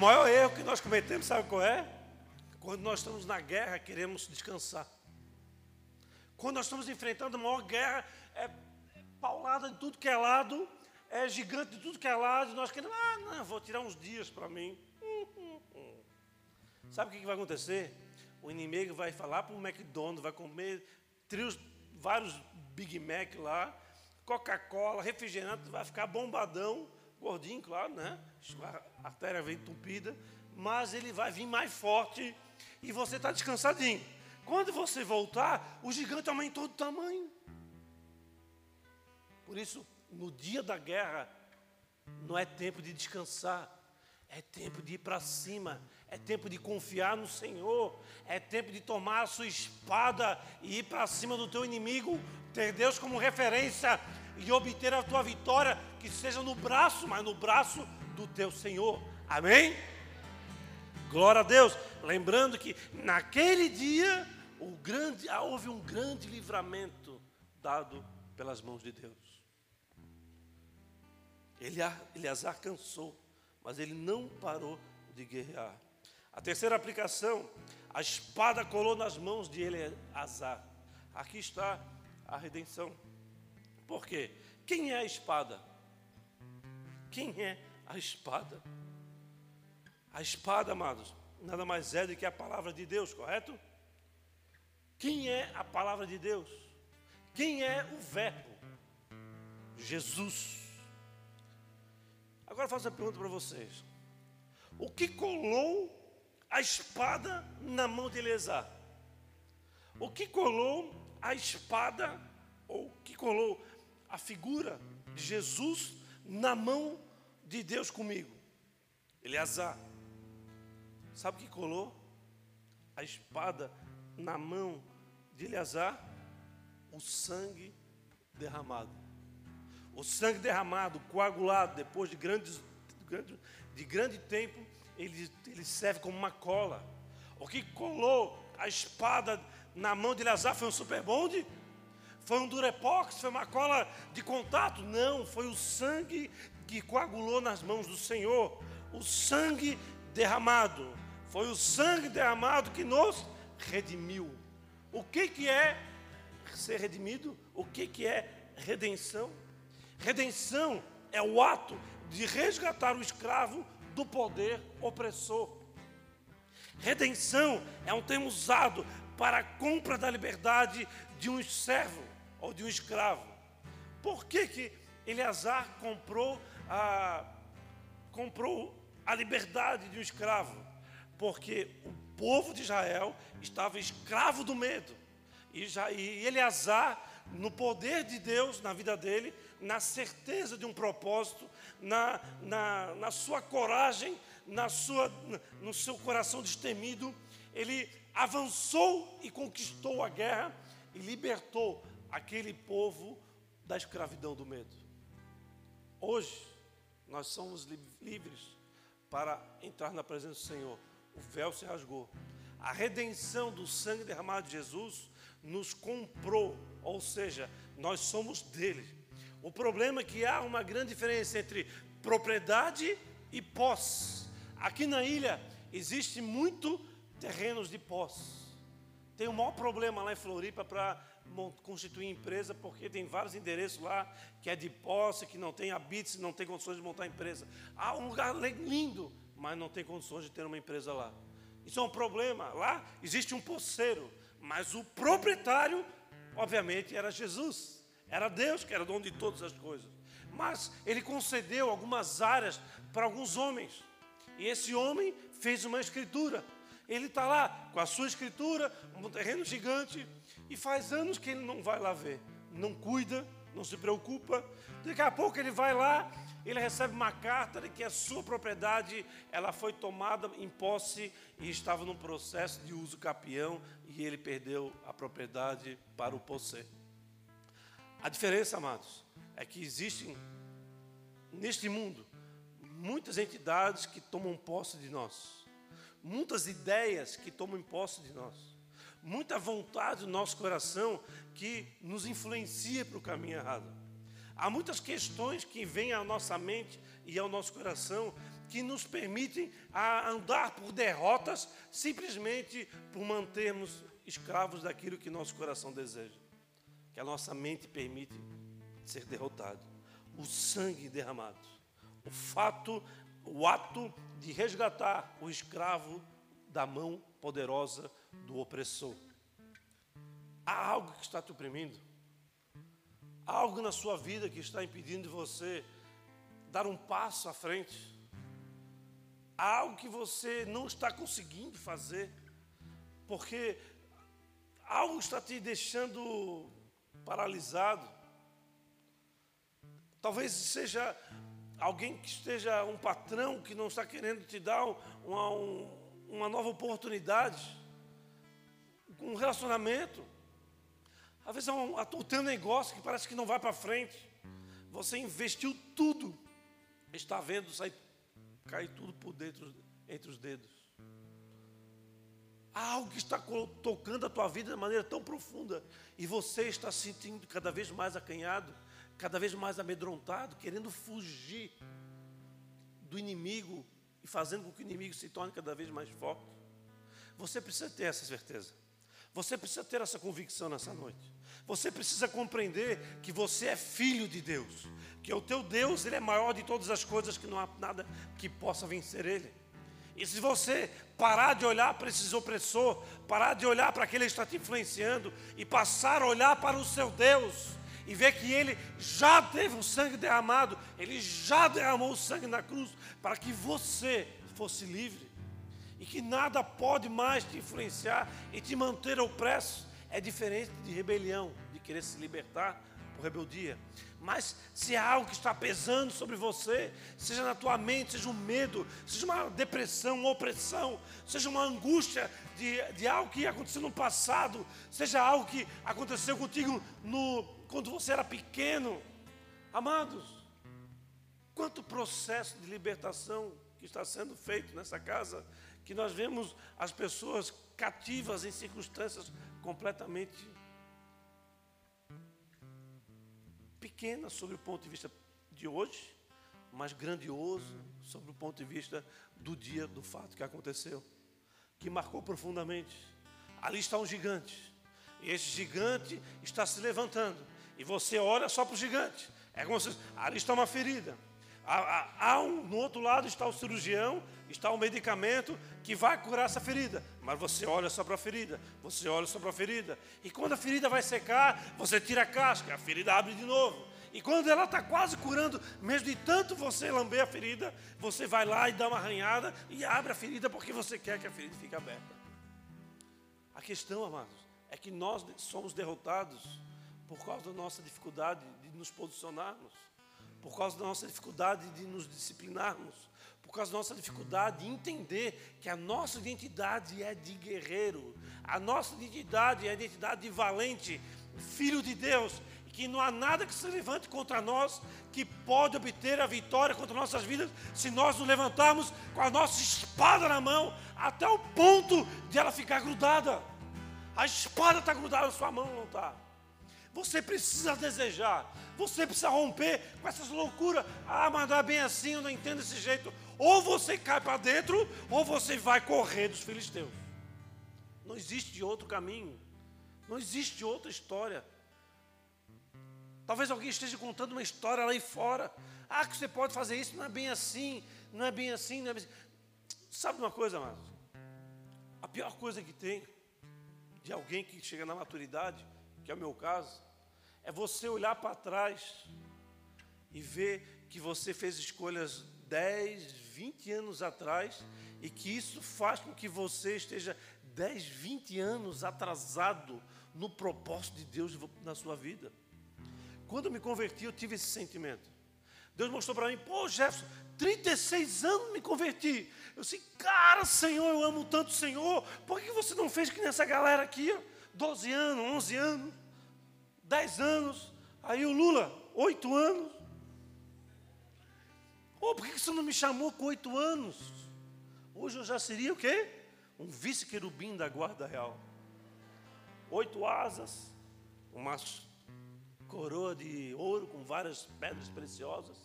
Speaker 1: Maior erro que nós cometemos, sabe qual é? Quando nós estamos na guerra, queremos descansar. Quando nós estamos enfrentando a maior guerra, é paulada de tudo que é lado, é gigante de tudo que é lado, nós queremos, ah, não, vou tirar uns dias para mim. Sabe o que vai acontecer? O inimigo vai falar para o McDonald's, vai comer trios, vários Big Mac lá, Coca-Cola, refrigerante, vai ficar bombadão, gordinho, claro, né? A artéria vem entupida, mas ele vai vir mais forte e você está descansadinho. Quando você voltar, o gigante aumentou de tamanho. Por isso, no dia da guerra, não é tempo de descansar, é tempo de ir para cima, é tempo de confiar no Senhor, é tempo de tomar a sua espada e ir para cima do teu inimigo, ter Deus como referência e obter a tua vitória, que seja no braço, mas no braço do teu Senhor. Amém? Glória a Deus. Lembrando que naquele dia grande, ah, houve um grande livramento dado pelas mãos de Deus. Eleazar cansou, mas ele não parou de guerrear. A terceira aplicação, a espada colou nas mãos de Eleazar. Aqui está a redenção. Por quê? Quem é a espada? Quem é a espada? A espada, amados, nada mais é do que a palavra de Deus, correto? Quem é a palavra de Deus? Quem é o Verbo? Jesus. Agora faço uma pergunta para vocês: O que colou a espada na mão de Eleazar? O que colou a espada, ou que colou a figura de Jesus na mão de Deus comigo? Eleazar. Sabe o que colou a espada na mão de Eleazar? O sangue derramado. O sangue derramado, coagulado, depois de, grandes, de grande tempo, ele, ele serve como uma cola. O que colou a espada na mão de Eleazar foi um super bonde? Foi um durepox? Foi uma cola de contato? Não, foi o sangue que coagulou nas mãos do Senhor. O sangue derramado. Foi o sangue derramado que nos redimiu. O que, que é ser redimido? O que, que é redenção? Redenção é o ato de resgatar o escravo do poder opressor. Redenção é um termo usado para a compra da liberdade de um servo ou de um escravo. Por que, que Eleazar comprou a, comprou a liberdade de um escravo? porque o povo de Israel estava escravo do medo. E, já, e Eleazar, no poder de Deus na vida dele, na certeza de um propósito, na, na, na sua coragem, na sua, no seu coração destemido, ele avançou e conquistou a guerra e libertou aquele povo da escravidão do medo. Hoje, nós somos livres para entrar na presença do Senhor o véu se rasgou. A redenção do sangue derramado de Jesus nos comprou, ou seja, nós somos dele. O problema é que há uma grande diferença entre propriedade e posse. Aqui na ilha existe muito terrenos de posse. Tem o maior problema lá em Floripa para constituir empresa, porque tem vários endereços lá que é de posse, que não tem habites, não tem condições de montar empresa. Há um lugar lindo, mas não tem condições de ter uma empresa lá. Isso é um problema. Lá existe um poceiro, mas o proprietário, obviamente, era Jesus. Era Deus que era dono de todas as coisas. Mas ele concedeu algumas áreas para alguns homens. E esse homem fez uma escritura. Ele está lá com a sua escritura, um terreno gigante, e faz anos que ele não vai lá ver. Não cuida, não se preocupa. Daqui a pouco ele vai lá ele recebe uma carta de que a sua propriedade ela foi tomada em posse e estava num processo de uso capião e ele perdeu a propriedade para o posser. A diferença, amados, é que existem neste mundo muitas entidades que tomam posse de nós, muitas ideias que tomam posse de nós, muita vontade do nosso coração que nos influencia para o caminho errado. Há muitas questões que vêm à nossa mente e ao nosso coração que nos permitem andar por derrotas simplesmente por mantermos escravos daquilo que nosso coração deseja. Que a nossa mente permite ser derrotado. O sangue derramado. O fato, o ato de resgatar o escravo da mão poderosa do opressor. Há algo que está te oprimindo algo na sua vida que está impedindo você dar um passo à frente, algo que você não está conseguindo fazer, porque algo está te deixando paralisado. Talvez seja alguém que esteja um patrão que não está querendo te dar uma, uma nova oportunidade, um relacionamento. Às vezes é um, teu negócio que parece que não vai para frente. Você investiu tudo. Está vendo sair, cair tudo por dentro, entre os dedos. Há algo que está tocando a tua vida de maneira tão profunda. E você está se sentindo cada vez mais acanhado, cada vez mais amedrontado, querendo fugir do inimigo e fazendo com que o inimigo se torne cada vez mais forte. Você precisa ter essa certeza. Você precisa ter essa convicção nessa noite. Você precisa compreender que você é filho de Deus, que o teu Deus ele é maior de todas as coisas, que não há nada que possa vencer ele. E se você parar de olhar para esses opressores, parar de olhar para aquele que está te influenciando e passar a olhar para o seu Deus e ver que ele já teve o sangue derramado, ele já derramou o sangue na cruz para que você fosse livre e que nada pode mais te influenciar e te manter opresso, é diferente de rebelião, de querer se libertar por rebeldia. Mas se há algo que está pesando sobre você, seja na tua mente, seja um medo, seja uma depressão, uma opressão, seja uma angústia de, de algo que aconteceu no passado, seja algo que aconteceu contigo no, quando você era pequeno, amados, quanto processo de libertação que está sendo feito nessa casa, que nós vemos as pessoas cativas em circunstâncias completamente pequena sobre o ponto de vista de hoje, mas grandioso sobre o ponto de vista do dia do fato que aconteceu, que marcou profundamente. Ali está um gigante, e esse gigante está se levantando, e você olha só para o gigante, é como se ali está uma ferida. Há, há, há um, no outro lado está o cirurgião, está o medicamento que vai curar essa ferida. Mas você olha só para a ferida, você olha só para a ferida. E quando a ferida vai secar, você tira a casca, a ferida abre de novo. E quando ela está quase curando, mesmo de tanto você lamber a ferida, você vai lá e dá uma arranhada e abre a ferida porque você quer que a ferida fique aberta. A questão, amados, é que nós somos derrotados por causa da nossa dificuldade de nos posicionarmos, por causa da nossa dificuldade de nos disciplinarmos, por causa da nossa dificuldade de entender que a nossa identidade é de guerreiro, a nossa identidade é a identidade de valente, filho de Deus, que não há nada que se levante contra nós que pode obter a vitória contra nossas vidas se nós nos levantarmos com a nossa espada na mão até o ponto de ela ficar grudada. A espada está grudada na sua mão, não está? Você precisa desejar, você precisa romper com essas loucuras. Ah, mas não é bem assim, eu não entendo desse jeito. Ou você cai para dentro, ou você vai correr dos filisteus. Não existe outro caminho, não existe outra história. Talvez alguém esteja contando uma história lá fora. Ah, que você pode fazer isso, não é bem assim, não é bem assim, não é bem assim. Sabe uma coisa, amados? A pior coisa que tem de alguém que chega na maturidade, que é o meu caso, é você olhar para trás e ver que você fez escolhas 10, 20 anos atrás e que isso faz com que você esteja 10, 20 anos atrasado no propósito de Deus na sua vida. Quando eu me converti, eu tive esse sentimento. Deus mostrou para mim, pô, Jefferson, 36 anos me converti. Eu disse, cara, Senhor, eu amo tanto o Senhor. Por que você não fez que nessa galera aqui, 12 anos, 11 anos, 10 anos. Aí o Lula, 8 anos. Oh, por que você não me chamou com 8 anos? Hoje eu já seria o quê? Um vice-querubim da guarda real. Oito asas, uma coroa de ouro com várias pedras preciosas,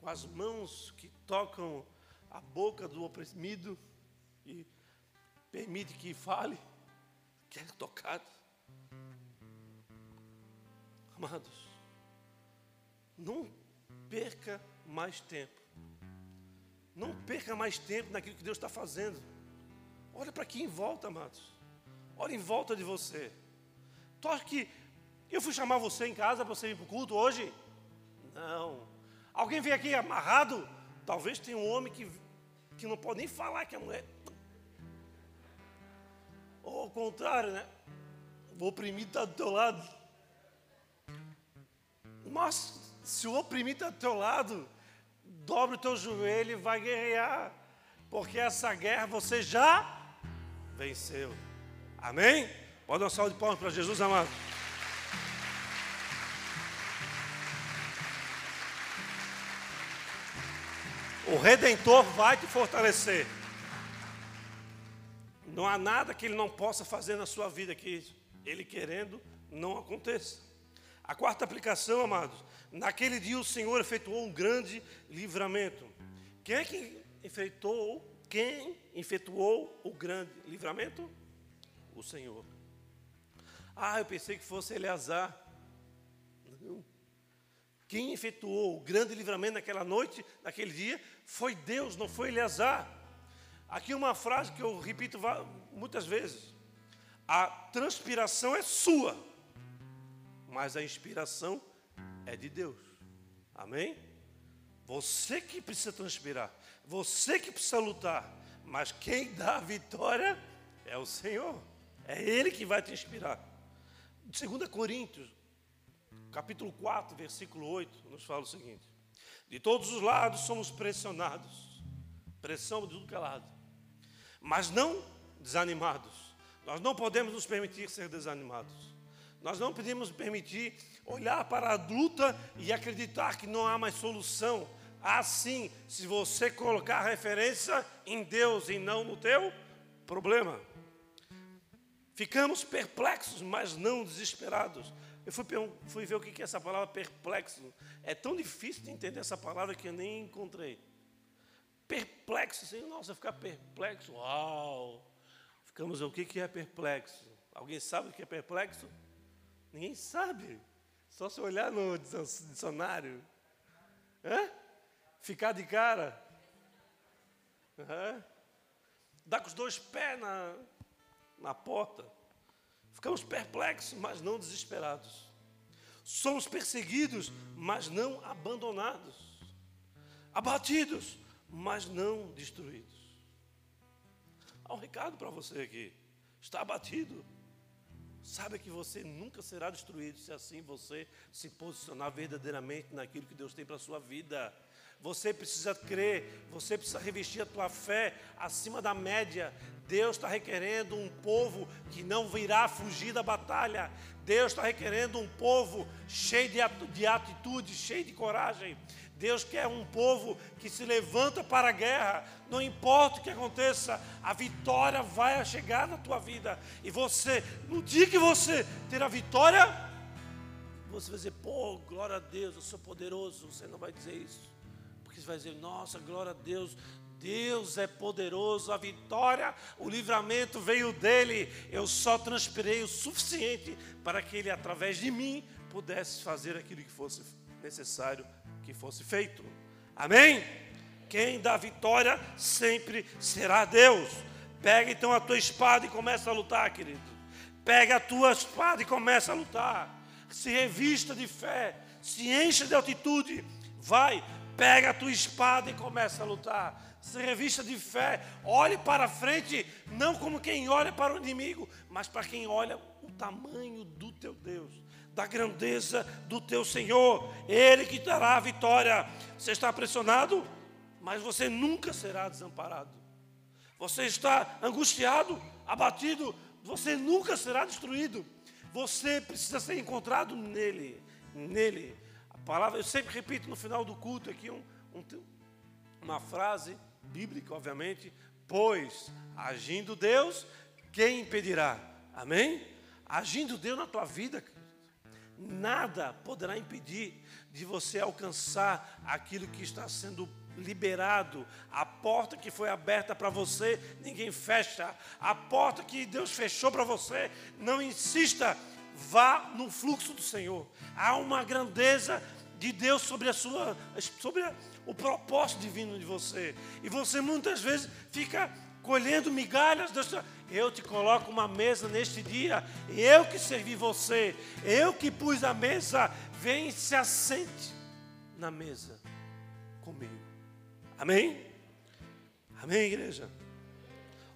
Speaker 1: com as mãos que tocam a boca do oprimido e permite que fale, que é tocado. Amados, não perca mais tempo. Não perca mais tempo naquilo que Deus está fazendo. Olha para aqui em volta, amados. Olha em volta de você. Toque eu fui chamar você em casa para você ir para o culto hoje? Não. Alguém veio aqui amarrado? Talvez tenha um homem que, que não pode nem falar que a mulher. Ou ao contrário, né? O oprimido está do teu lado. Mas se o oprimido está do teu lado, dobre o teu joelho e vai guerrear. Porque essa guerra você já venceu. Amém? Pode dar um salve de palmas para Jesus, amado. O Redentor vai te fortalecer. Não há nada que Ele não possa fazer na sua vida que Ele querendo não aconteça. A quarta aplicação, amados, naquele dia o Senhor efetuou um grande livramento. Quem é que enfeitou, quem efetuou o grande livramento? O Senhor. Ah, eu pensei que fosse Eleazar. Quem efetuou o grande livramento naquela noite, naquele dia, foi Deus, não foi Eleazar. Aqui uma frase que eu repito muitas vezes. A transpiração é sua, mas a inspiração é de Deus. Amém? Você que precisa transpirar, você que precisa lutar, mas quem dá a vitória é o Senhor. É Ele que vai te inspirar. 2 Coríntios, capítulo 4, versículo 8, nos fala o seguinte: De todos os lados somos pressionados, pressão de tudo que é lado, mas não desanimados. Nós não podemos nos permitir ser desanimados. Nós não podemos permitir olhar para a luta e acreditar que não há mais solução. Assim, se você colocar referência em Deus e não no teu problema. Ficamos perplexos, mas não desesperados. Eu fui, fui ver o que é essa palavra perplexo. É tão difícil de entender essa palavra que eu nem encontrei. Perplexo, assim, nossa, ficar perplexo, uau. Ficamos, o que é perplexo? Alguém sabe o que é perplexo? Ninguém sabe. Só se olhar no dicionário. Hã? Ficar de cara. Uhum. Dar com os dois pés na, na porta. Ficamos perplexos, mas não desesperados. Somos perseguidos, mas não abandonados. Abatidos, mas não destruídos. Há um recado para você aqui. Está abatido. Sabe que você nunca será destruído se assim você se posicionar verdadeiramente naquilo que Deus tem para a sua vida. Você precisa crer, você precisa revestir a tua fé acima da média. Deus está requerendo um povo que não virá fugir da batalha. Deus está requerendo um povo cheio de atitude, cheio de coragem. Deus quer um povo que se levanta para a guerra, não importa o que aconteça, a vitória vai chegar na tua vida. E você, no dia que você ter a vitória, você vai dizer: pô, glória a Deus, eu sou poderoso. Você não vai dizer isso você vai dizer: Nossa, glória a Deus, Deus é poderoso, a vitória, o livramento veio dele. Eu só transpirei o suficiente para que ele, através de mim, pudesse fazer aquilo que fosse necessário que fosse feito. Amém? Quem dá vitória sempre será Deus. Pega então a tua espada e começa a lutar, querido. Pega a tua espada e começa a lutar. Se revista de fé, se encha de altitude. Vai, Pega a tua espada e começa a lutar. Se revista de fé, olhe para frente, não como quem olha para o inimigo, mas para quem olha o tamanho do teu Deus, da grandeza do teu Senhor, Ele que dará a vitória. Você está pressionado, mas você nunca será desamparado. Você está angustiado, abatido, você nunca será destruído. Você precisa ser encontrado nele, nele palavra, eu sempre repito no final do culto aqui um, um, uma frase bíblica, obviamente, pois agindo Deus, quem impedirá? Amém? Agindo Deus na tua vida, nada poderá impedir de você alcançar aquilo que está sendo liberado, a porta que foi aberta para você, ninguém fecha, a porta que Deus fechou para você, não insista, vá no fluxo do Senhor. Há uma grandeza de Deus sobre a sua sobre o propósito divino de você. E você muitas vezes fica colhendo migalhas. Eu te coloco uma mesa neste dia, eu que servi você, eu que pus a mesa, vem e se assente na mesa comigo. Amém? Amém, igreja?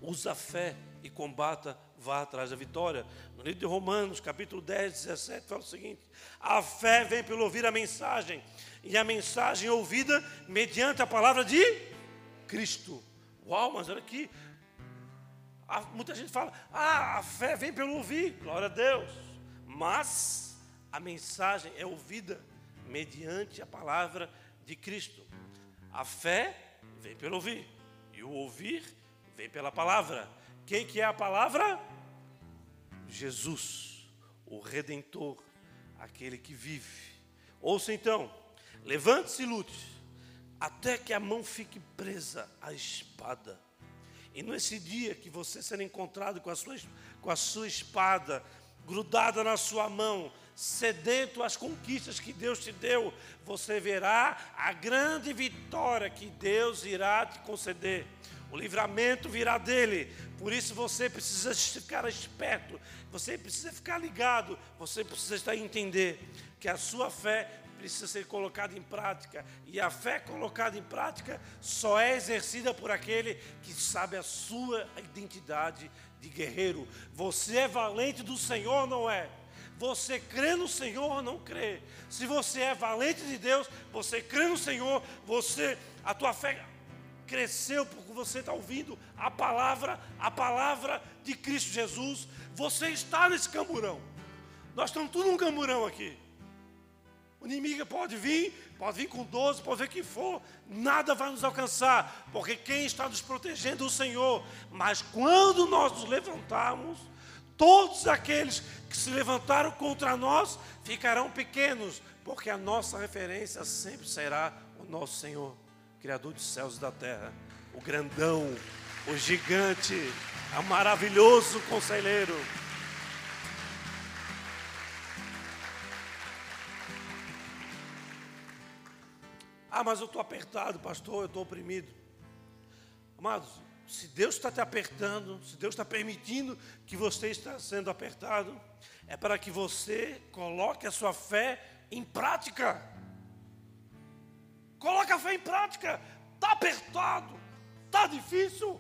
Speaker 1: Usa a fé e combata vá atrás da vitória. No livro de Romanos, capítulo 10, 17, fala o seguinte: a fé vem pelo ouvir a mensagem, e a mensagem ouvida mediante a palavra de Cristo. Uau, mas olha aqui. Muita gente fala, ah, a fé vem pelo ouvir, glória a Deus. Mas a mensagem é ouvida mediante a palavra de Cristo. A fé vem pelo ouvir, e o ouvir vem pela palavra. Quem que é a palavra? Jesus, o Redentor, aquele que vive. Ouça então, levante-se e lute. até que a mão fique presa à espada. E nesse dia que você será encontrado com a sua, com a sua espada grudada na sua mão, sedento às conquistas que Deus te deu, você verá a grande vitória que Deus irá te conceder. O livramento virá dele. Por isso você precisa ficar esperto, você precisa ficar ligado, você precisa estar entender que a sua fé precisa ser colocada em prática. E a fé colocada em prática só é exercida por aquele que sabe a sua identidade de guerreiro. Você é valente do Senhor, não é? Você crê no Senhor ou não crê? Se você é valente de Deus, você crê no Senhor, você a tua fé cresceu porque você está ouvindo a palavra, a palavra de Cristo Jesus. Você está nesse camburão. Nós estamos tudo num camburão aqui. O inimigo pode vir, pode vir com 12, pode ver que for, nada vai nos alcançar, porque quem está nos protegendo é o Senhor. Mas quando nós nos levantarmos, todos aqueles que se levantaram contra nós ficarão pequenos, porque a nossa referência sempre será o nosso Senhor, Criador dos céus e da terra, o grandão, o gigante, o maravilhoso conselheiro. Ah, mas eu estou apertado, pastor, eu estou oprimido. Amados, se Deus está te apertando, se Deus está permitindo que você está sendo apertado, é para que você coloque a sua fé em prática. Coloque a fé em prática. Está apertado, está difícil.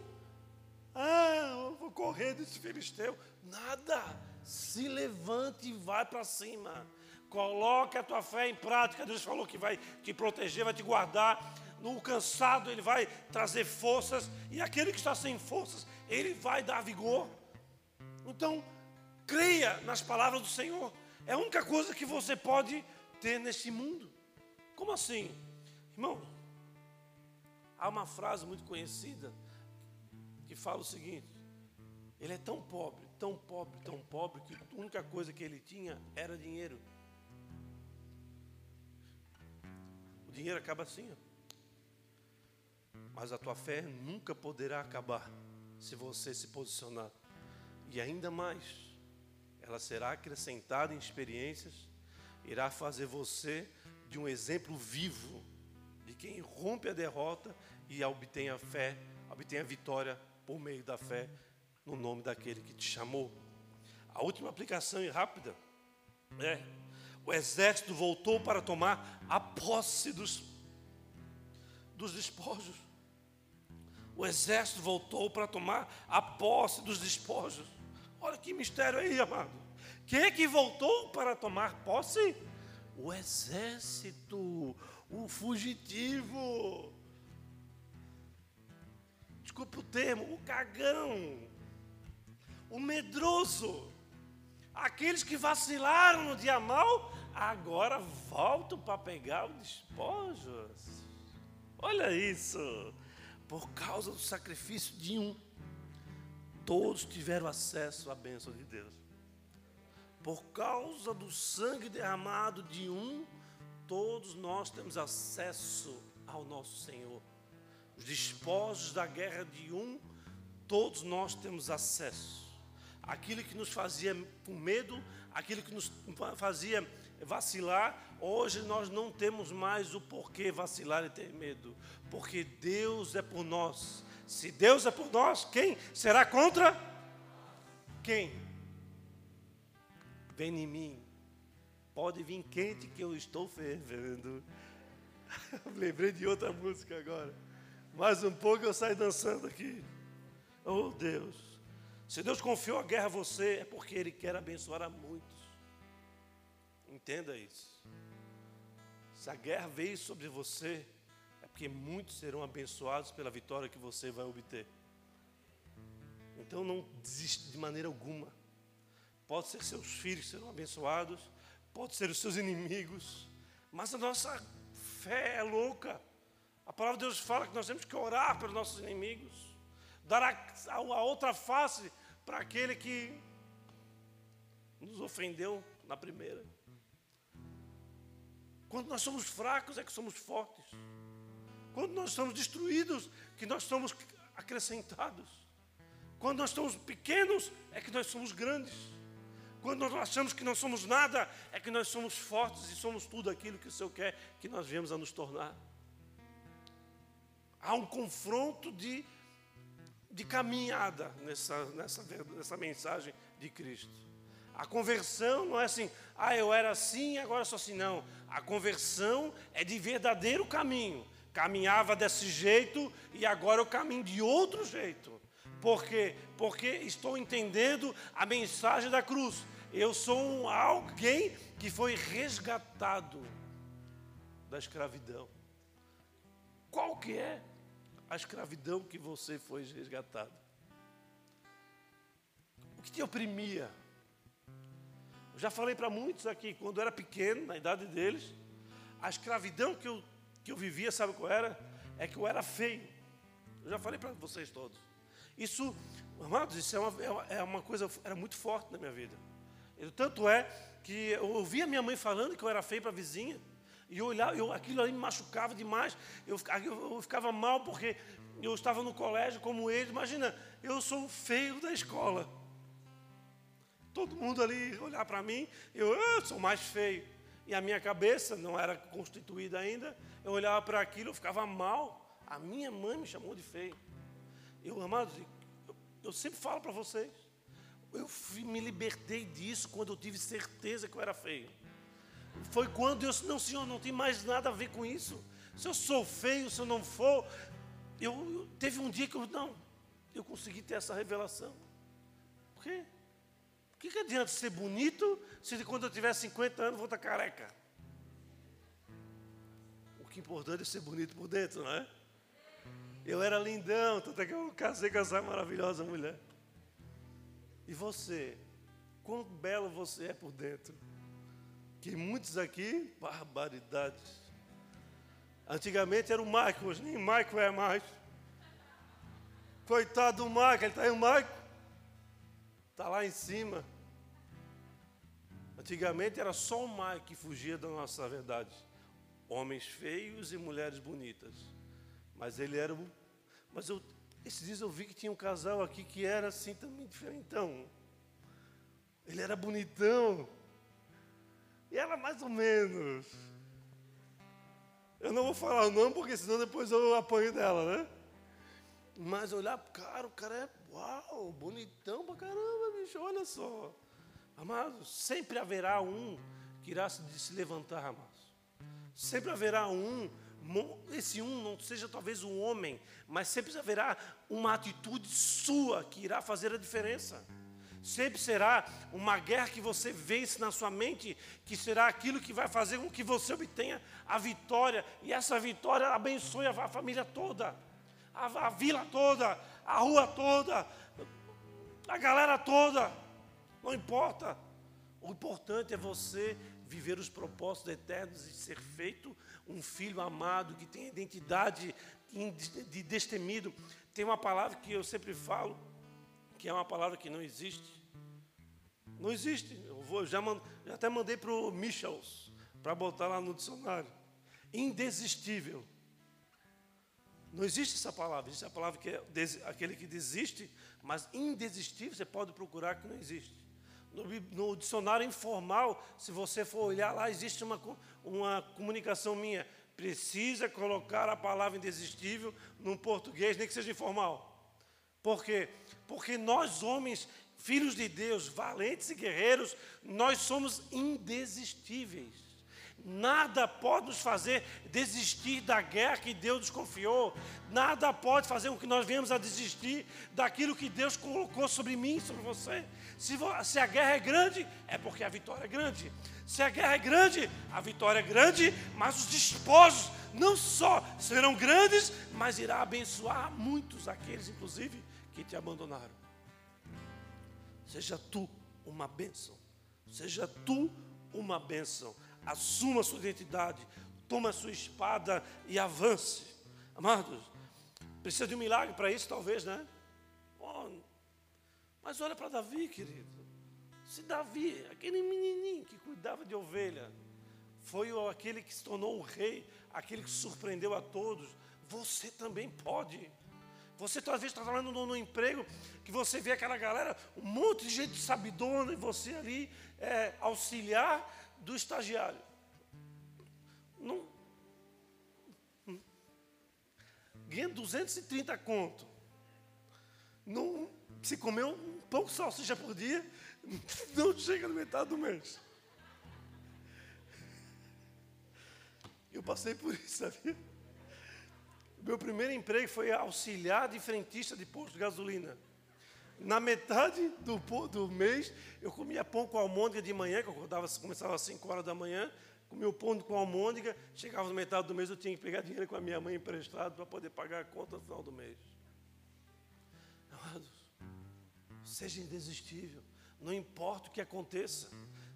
Speaker 1: Ah, eu vou correr desse filisteu. Nada. Se levante e vai para cima. Coloque a tua fé em prática. Deus falou que vai te proteger, vai te guardar. No cansado, Ele vai trazer forças. E aquele que está sem forças, Ele vai dar vigor. Então, creia nas palavras do Senhor. É a única coisa que você pode ter neste mundo. Como assim? Irmão, há uma frase muito conhecida que fala o seguinte: Ele é tão pobre, tão pobre, tão pobre, que a única coisa que ele tinha era dinheiro. O dinheiro acaba assim. Ó. Mas a tua fé nunca poderá acabar se você se posicionar. E ainda mais, ela será acrescentada em experiências, irá fazer você de um exemplo vivo de quem rompe a derrota e obtém a fé, obtém a vitória por meio da fé no nome daquele que te chamou. A última aplicação e rápida é o exército voltou para tomar a posse dos, dos despojos. O exército voltou para tomar a posse dos despojos. Olha que mistério aí, amado. Quem é que voltou para tomar posse? O exército, o fugitivo. Desculpa o termo, o cagão, o medroso. Aqueles que vacilaram no dia mal, agora voltam para pegar os despojos. Olha isso. Por causa do sacrifício de um, todos tiveram acesso à bênção de Deus. Por causa do sangue derramado de um, todos nós temos acesso ao nosso Senhor. Os despojos da guerra de um, todos nós temos acesso aquilo que nos fazia com medo, aquilo que nos fazia vacilar, hoje nós não temos mais o porquê vacilar e ter medo, porque Deus é por nós. Se Deus é por nós, quem será contra? Quem? Vem em mim. Pode vir quente que eu estou fervendo. (laughs) Lembrei de outra música agora. Mais um pouco eu saio dançando aqui. Oh Deus. Se Deus confiou a guerra a você, é porque Ele quer abençoar a muitos. Entenda isso. Se a guerra veio sobre você, é porque muitos serão abençoados pela vitória que você vai obter. Então não desista de maneira alguma. Pode ser seus filhos serão abençoados, pode ser os seus inimigos, mas a nossa fé é louca. A palavra de Deus fala que nós temos que orar pelos nossos inimigos, dar a, a outra face para aquele que nos ofendeu na primeira. Quando nós somos fracos é que somos fortes. Quando nós estamos destruídos, que nós somos acrescentados. Quando nós estamos pequenos, é que nós somos grandes. Quando nós achamos que não somos nada, é que nós somos fortes e somos tudo aquilo que o Senhor quer que nós viemos a nos tornar. Há um confronto de, de caminhada nessa, nessa, nessa mensagem de Cristo. A conversão não é assim, ah, eu era assim, agora sou assim. Não. A conversão é de verdadeiro caminho. Caminhava desse jeito e agora eu caminho de outro jeito. Por quê? Porque estou entendendo a mensagem da cruz. Eu sou alguém que foi resgatado da escravidão. Qual que é a escravidão que você foi resgatado? O que te oprimia? Eu já falei para muitos aqui, quando eu era pequeno, na idade deles, a escravidão que eu, que eu vivia, sabe qual era? É que eu era feio. Eu já falei para vocês todos. Isso, amados, isso é uma, é uma coisa, era muito forte na minha vida. Tanto é que eu ouvia minha mãe falando que eu era feio para a vizinha. E eu olhava, eu, aquilo ali me machucava demais. Eu, eu, eu ficava mal porque eu estava no colégio como ele. Imagina, eu sou o feio da escola. Todo mundo ali olhar para mim, eu, eu sou mais feio. E a minha cabeça não era constituída ainda. Eu olhava para aquilo, eu ficava mal. A minha mãe me chamou de feio. Eu, amados, eu, eu sempre falo para vocês. Eu me libertei disso quando eu tive certeza que eu era feio. Foi quando eu disse, não, senhor, não tem mais nada a ver com isso. Se eu sou feio, se eu não for. Eu, eu teve um dia que eu, não, eu consegui ter essa revelação. Por quê? O que, que adianta ser bonito se quando eu tiver 50 anos vou estar careca? O que é importante é ser bonito por dentro, não é? Eu era lindão, tanto é que eu casei com essa maravilhosa mulher. E você? Quão belo você é por dentro? Que muitos aqui, barbaridades. Antigamente era o Michael, hoje nem Michael é mais. Coitado do Michael, ele está aí o Michael. Está lá em cima. Antigamente era só o Michael que fugia da nossa verdade. Homens feios e mulheres bonitas. Mas ele era o. Mas eu, esses dias eu vi que tinha um casal aqui que era assim também diferentão. Ele era bonitão. E ela mais ou menos. Eu não vou falar o nome, porque senão depois eu apanho dela, né? Mas olhar, cara, o cara é uau, bonitão pra caramba, bicho, olha só. Amados, sempre haverá um que irá se levantar, amados. Sempre haverá um esse um não seja talvez um homem, mas sempre haverá uma atitude sua que irá fazer a diferença. Sempre será uma guerra que você vence na sua mente, que será aquilo que vai fazer com que você obtenha a vitória, e essa vitória abençoe a família toda, a, a vila toda, a rua toda, a galera toda, não importa. O importante é você viver os propósitos eternos e ser feito um filho amado, que tem identidade de destemido. Tem uma palavra que eu sempre falo, que é uma palavra que não existe. Não existe. Eu vou, já, mand, já até mandei para o Michels, para botar lá no dicionário. Indesistível. Não existe essa palavra. Existe a palavra que é aquele que desiste, mas indesistível você pode procurar que não existe. No, no, dicionário informal, se você for olhar lá, existe uma, uma comunicação minha. Precisa colocar a palavra indesistível num português, nem que seja informal. Por quê? Porque nós, homens, filhos de Deus, valentes e guerreiros, nós somos indesistíveis. Nada pode nos fazer desistir da guerra que Deus nos confiou. Nada pode fazer com que nós venhamos a desistir daquilo que Deus colocou sobre mim, sobre você. Se, se a guerra é grande, é porque a vitória é grande. Se a guerra é grande, a vitória é grande, mas os despojos não só serão grandes, mas irá abençoar muitos, aqueles inclusive que te abandonaram. Seja tu uma bênção. Seja tu uma bênção assuma sua identidade, toma sua espada e avance. Amados, precisa de um milagre para isso, talvez, né? Oh, mas olha para Davi, querido. Se Davi, aquele menininho que cuidava de ovelha, foi aquele que se tornou um rei, aquele que surpreendeu a todos, você também pode. Você talvez está trabalhando no, no, emprego que você vê aquela galera, um monte de gente sabidona, e você ali é, auxiliar do estagiário. Não, ganha 230 conto. Não, se comer um pão com salsicha por dia, (laughs) não chega no metade do mês. Eu passei por isso, sabia? Meu primeiro emprego foi auxiliar de frentista de posto de gasolina. Na metade do, do mês, eu comia pão com almôndega de manhã, que eu acordava, começava às 5 horas da manhã, comia o pão com almôndega, chegava na metade do mês, eu tinha que pegar dinheiro com a minha mãe emprestado para poder pagar a conta no final do mês. Amados, seja indesistível, não importa o que aconteça,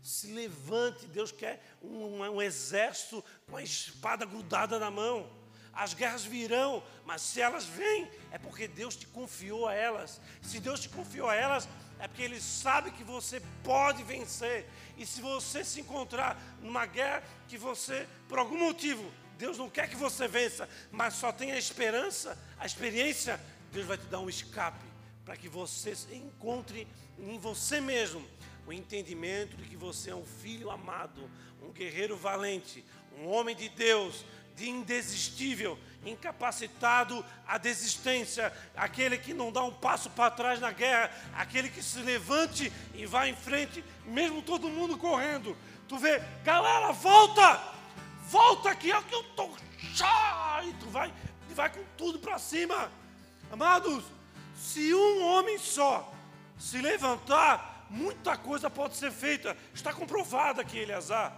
Speaker 1: se levante, Deus quer um, um exército com a espada grudada na mão. As guerras virão, mas se elas vêm, é porque Deus te confiou a elas. Se Deus te confiou a elas, é porque Ele sabe que você pode vencer. E se você se encontrar numa guerra que você, por algum motivo, Deus não quer que você vença, mas só tem a esperança, a experiência, Deus vai te dar um escape para que você encontre em você mesmo o entendimento de que você é um filho amado, um guerreiro valente, um homem de Deus, de indesistível, incapacitado à desistência, aquele que não dá um passo para trás na guerra, aquele que se levante e vai em frente, mesmo todo mundo correndo. Tu vê, galera, volta! Volta aqui, é que eu tô e tu vai, e vai com tudo para cima. Amados, se um homem só se levantar, muita coisa pode ser feita. Está comprovado aqui, Eleazar.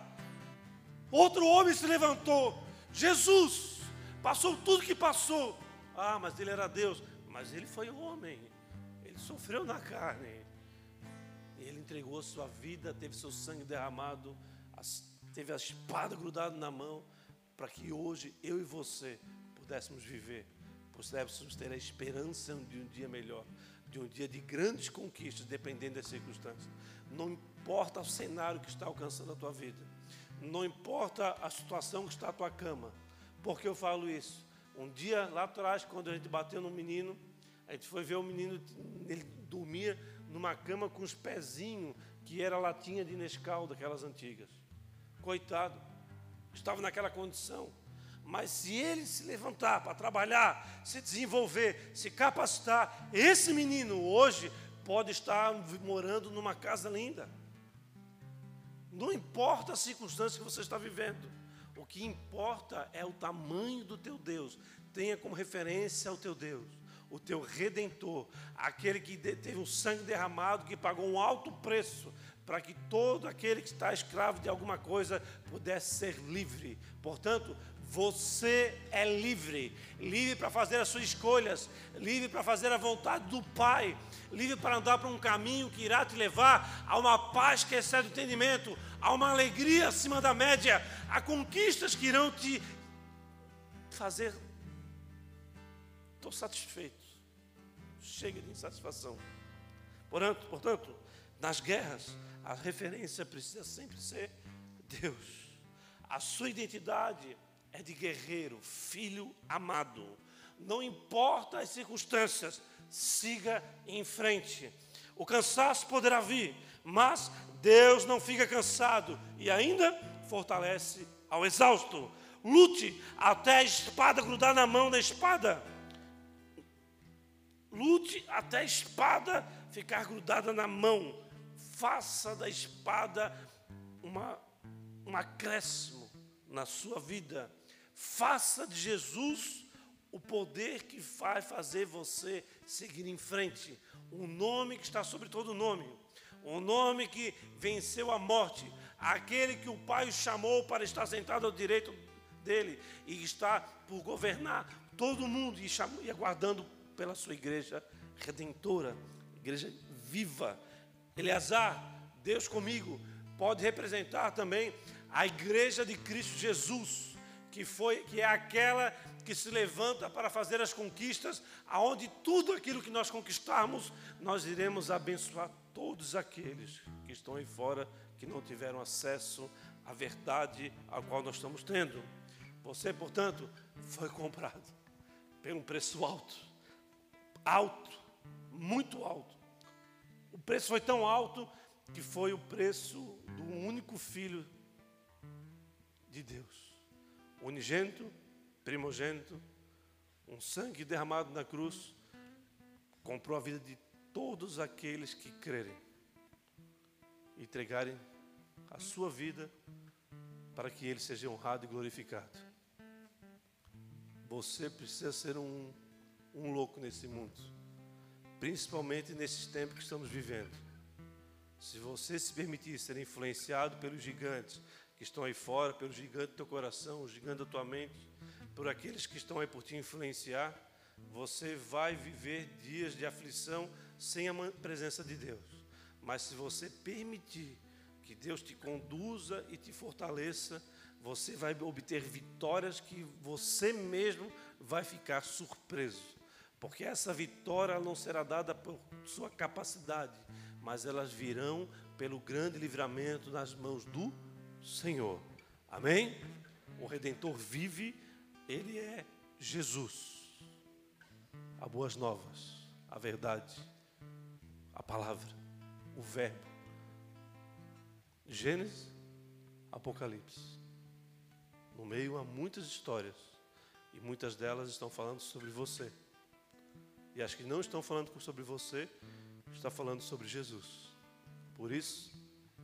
Speaker 1: Outro homem se levantou, Jesus passou tudo que passou. Ah, mas ele era Deus. Mas ele foi homem. Ele sofreu na carne. Ele entregou a sua vida, teve seu sangue derramado, teve a espada grudada na mão, para que hoje eu e você pudéssemos viver, pudéssemos ter a esperança de um dia melhor, de um dia de grandes conquistas, dependendo das circunstâncias. Não importa o cenário que está alcançando a tua vida não importa a situação que está a tua cama. Por que eu falo isso? Um dia lá atrás, quando a gente bateu no menino, a gente foi ver o menino, ele dormia numa cama com os pezinhos, que era latinha de Nescau, daquelas antigas. Coitado, estava naquela condição. Mas se ele se levantar para trabalhar, se desenvolver, se capacitar, esse menino hoje pode estar morando numa casa linda. Não importa a circunstância que você está vivendo. O que importa é o tamanho do teu Deus. Tenha como referência o teu Deus, o teu redentor, aquele que teve um sangue derramado, que pagou um alto preço para que todo aquele que está escravo de alguma coisa pudesse ser livre. Portanto, você é livre, livre para fazer as suas escolhas, livre para fazer a vontade do Pai, livre para andar por um caminho que irá te levar a uma paz que excede o entendimento, a uma alegria acima da média, a conquistas que irão te fazer. Estou satisfeito, chega de insatisfação. Portanto, portanto, nas guerras, a referência precisa sempre ser Deus. A sua identidade é de guerreiro, filho amado. Não importa as circunstâncias, siga em frente. O cansaço poderá vir, mas Deus não fica cansado e ainda fortalece ao exausto. Lute até a espada grudar na mão da espada. Lute até a espada ficar grudada na mão. Faça da espada uma, um acréscimo na sua vida. Faça de Jesus o poder que vai fazer você seguir em frente. O nome que está sobre todo nome. O nome que venceu a morte. Aquele que o Pai chamou para estar sentado ao direito dele e está por governar todo mundo e, chamou, e aguardando pela sua igreja redentora, igreja viva. Eleazar, Deus comigo, pode representar também a igreja de Cristo Jesus que foi que é aquela que se levanta para fazer as conquistas, aonde tudo aquilo que nós conquistarmos, nós iremos abençoar todos aqueles que estão aí fora que não tiveram acesso à verdade a qual nós estamos tendo. Você, portanto, foi comprado. Foi um preço alto. Alto. Muito alto. O preço foi tão alto que foi o preço do único filho de Deus. Unigênito, primogênito, um sangue derramado na cruz, comprou a vida de todos aqueles que crerem entregarem a sua vida para que ele seja honrado e glorificado. Você precisa ser um, um louco nesse mundo, principalmente nesses tempos que estamos vivendo. Se você se permitir ser influenciado pelos gigantes que estão aí fora, pelo gigante do teu coração, o gigante da tua mente, por aqueles que estão aí por te influenciar, você vai viver dias de aflição sem a presença de Deus. Mas se você permitir que Deus te conduza e te fortaleça, você vai obter vitórias que você mesmo vai ficar surpreso. Porque essa vitória não será dada por sua capacidade, mas elas virão pelo grande livramento nas mãos do Senhor. Amém? O Redentor vive, ele é Jesus. As boas novas, a verdade, a palavra, o Verbo. Gênesis, Apocalipse. No meio há muitas histórias e muitas delas estão falando sobre você. E as que não estão falando sobre você, está falando sobre Jesus. Por isso,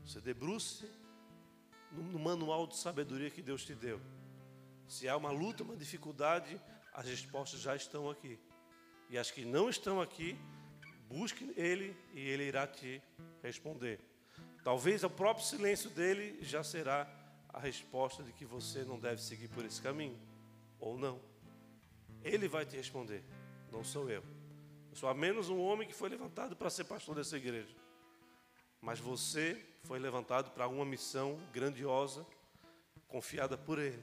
Speaker 1: você debruce no manual de sabedoria que Deus te deu. Se há uma luta, uma dificuldade, as respostas já estão aqui. E as que não estão aqui, busque Ele e Ele irá te responder. Talvez o próprio silêncio dele já será a resposta de que você não deve seguir por esse caminho, ou não. Ele vai te responder, não sou eu. Eu sou a menos um homem que foi levantado para ser pastor dessa igreja. Mas você foi levantado para uma missão grandiosa, confiada por Ele.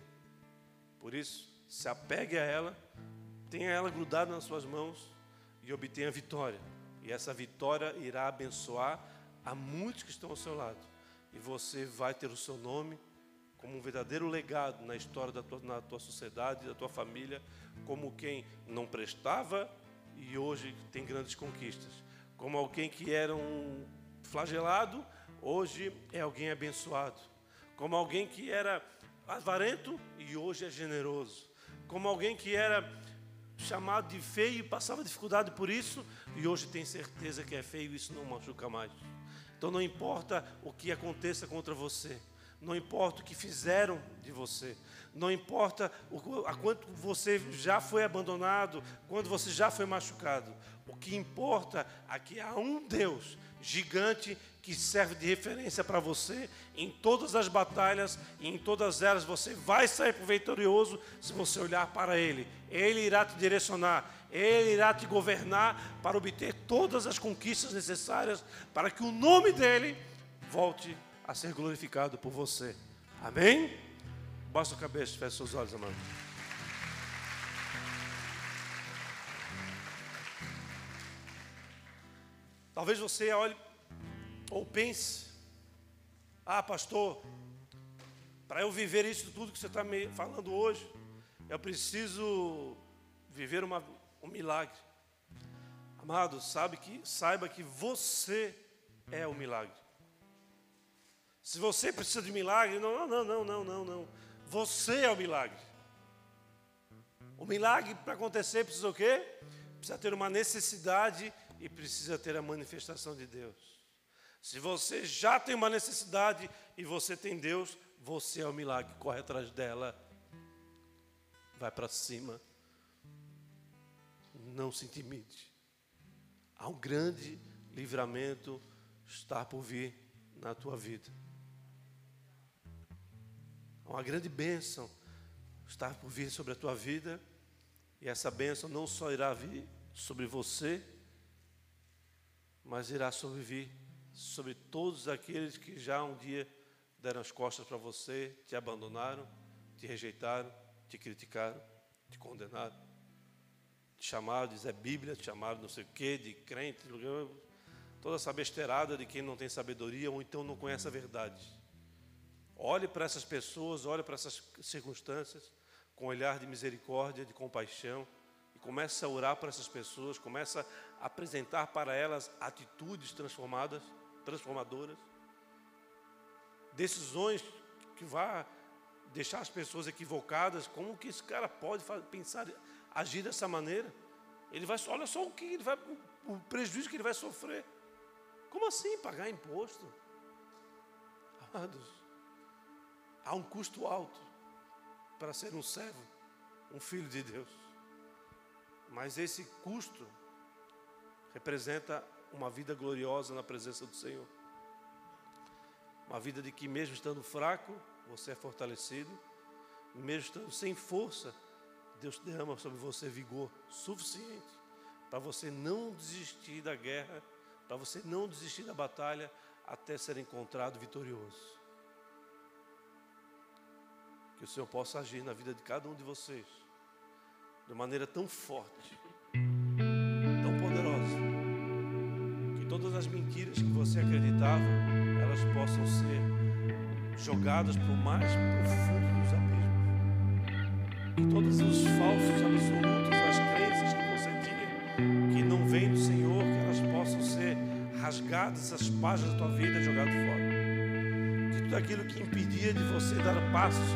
Speaker 1: Por isso, se apegue a ela, tenha ela grudada nas suas mãos e obtenha vitória. E essa vitória irá abençoar a muitos que estão ao seu lado. E você vai ter o seu nome como um verdadeiro legado na história da tua, na tua sociedade, da tua família, como quem não prestava e hoje tem grandes conquistas, como alguém que era um flagelado, hoje é alguém abençoado, como alguém que era avarento e hoje é generoso, como alguém que era chamado de feio e passava dificuldade por isso e hoje tem certeza que é feio e isso não machuca mais. Então não importa o que aconteça contra você, não importa o que fizeram de você, não importa o, a quanto você já foi abandonado, quando você já foi machucado. O que importa é que há um Deus gigante que serve de referência para você em todas as batalhas e em todas elas você vai sair vitorioso se você olhar para Ele. Ele irá te direcionar, Ele irá te governar para obter todas as conquistas necessárias para que o nome dEle volte a ser glorificado por você. Amém? Baixa a cabeça, feche seus olhos, amado. Talvez você olhe ou pense: ah, pastor, para eu viver isso tudo que você está me falando hoje, eu preciso viver uma, um milagre. Amado, sabe que, saiba que você é o milagre. Se você precisa de milagre, não, não, não, não, não, não. Você é o milagre. O milagre para acontecer precisa o quê? Precisa ter uma necessidade e precisa ter a manifestação de Deus. Se você já tem uma necessidade e você tem Deus, você é o milagre, corre atrás dela, vai para cima, não se intimide. Há um grande livramento está por vir na tua vida uma grande bênção está por vir sobre a tua vida, e essa bênção não só irá vir sobre você, mas irá sobreviver sobre todos aqueles que já um dia deram as costas para você, te abandonaram, te rejeitaram, te criticaram, te condenaram, te chamaram de Zé Bíblia, te chamaram não sei o quê, de crente, toda essa besteirada de quem não tem sabedoria ou então não conhece a verdade. Olhe para essas pessoas, olhe para essas circunstâncias com um olhar de misericórdia, de compaixão começa a orar para essas pessoas, começa a apresentar para elas atitudes transformadas, transformadoras, decisões que vá deixar as pessoas equivocadas, como que esse cara pode pensar, agir dessa maneira? Ele vai, olha só o que ele vai, o prejuízo que ele vai sofrer. Como assim pagar imposto? Amados, há um custo alto para ser um servo, um filho de Deus. Mas esse custo representa uma vida gloriosa na presença do Senhor. Uma vida de que, mesmo estando fraco, você é fortalecido, mesmo estando sem força, Deus derrama sobre você vigor suficiente para você não desistir da guerra, para você não desistir da batalha até ser encontrado vitorioso. Que o Senhor possa agir na vida de cada um de vocês de maneira tão forte, tão poderosa, que todas as mentiras que você acreditava, elas possam ser jogadas para o mais profundo dos abismos. Que todos os falsos absolutos, as crenças que você tinha, que não vêm do Senhor, que elas possam ser rasgadas, as páginas da tua vida jogadas fora. Que tudo aquilo que impedia de você dar passos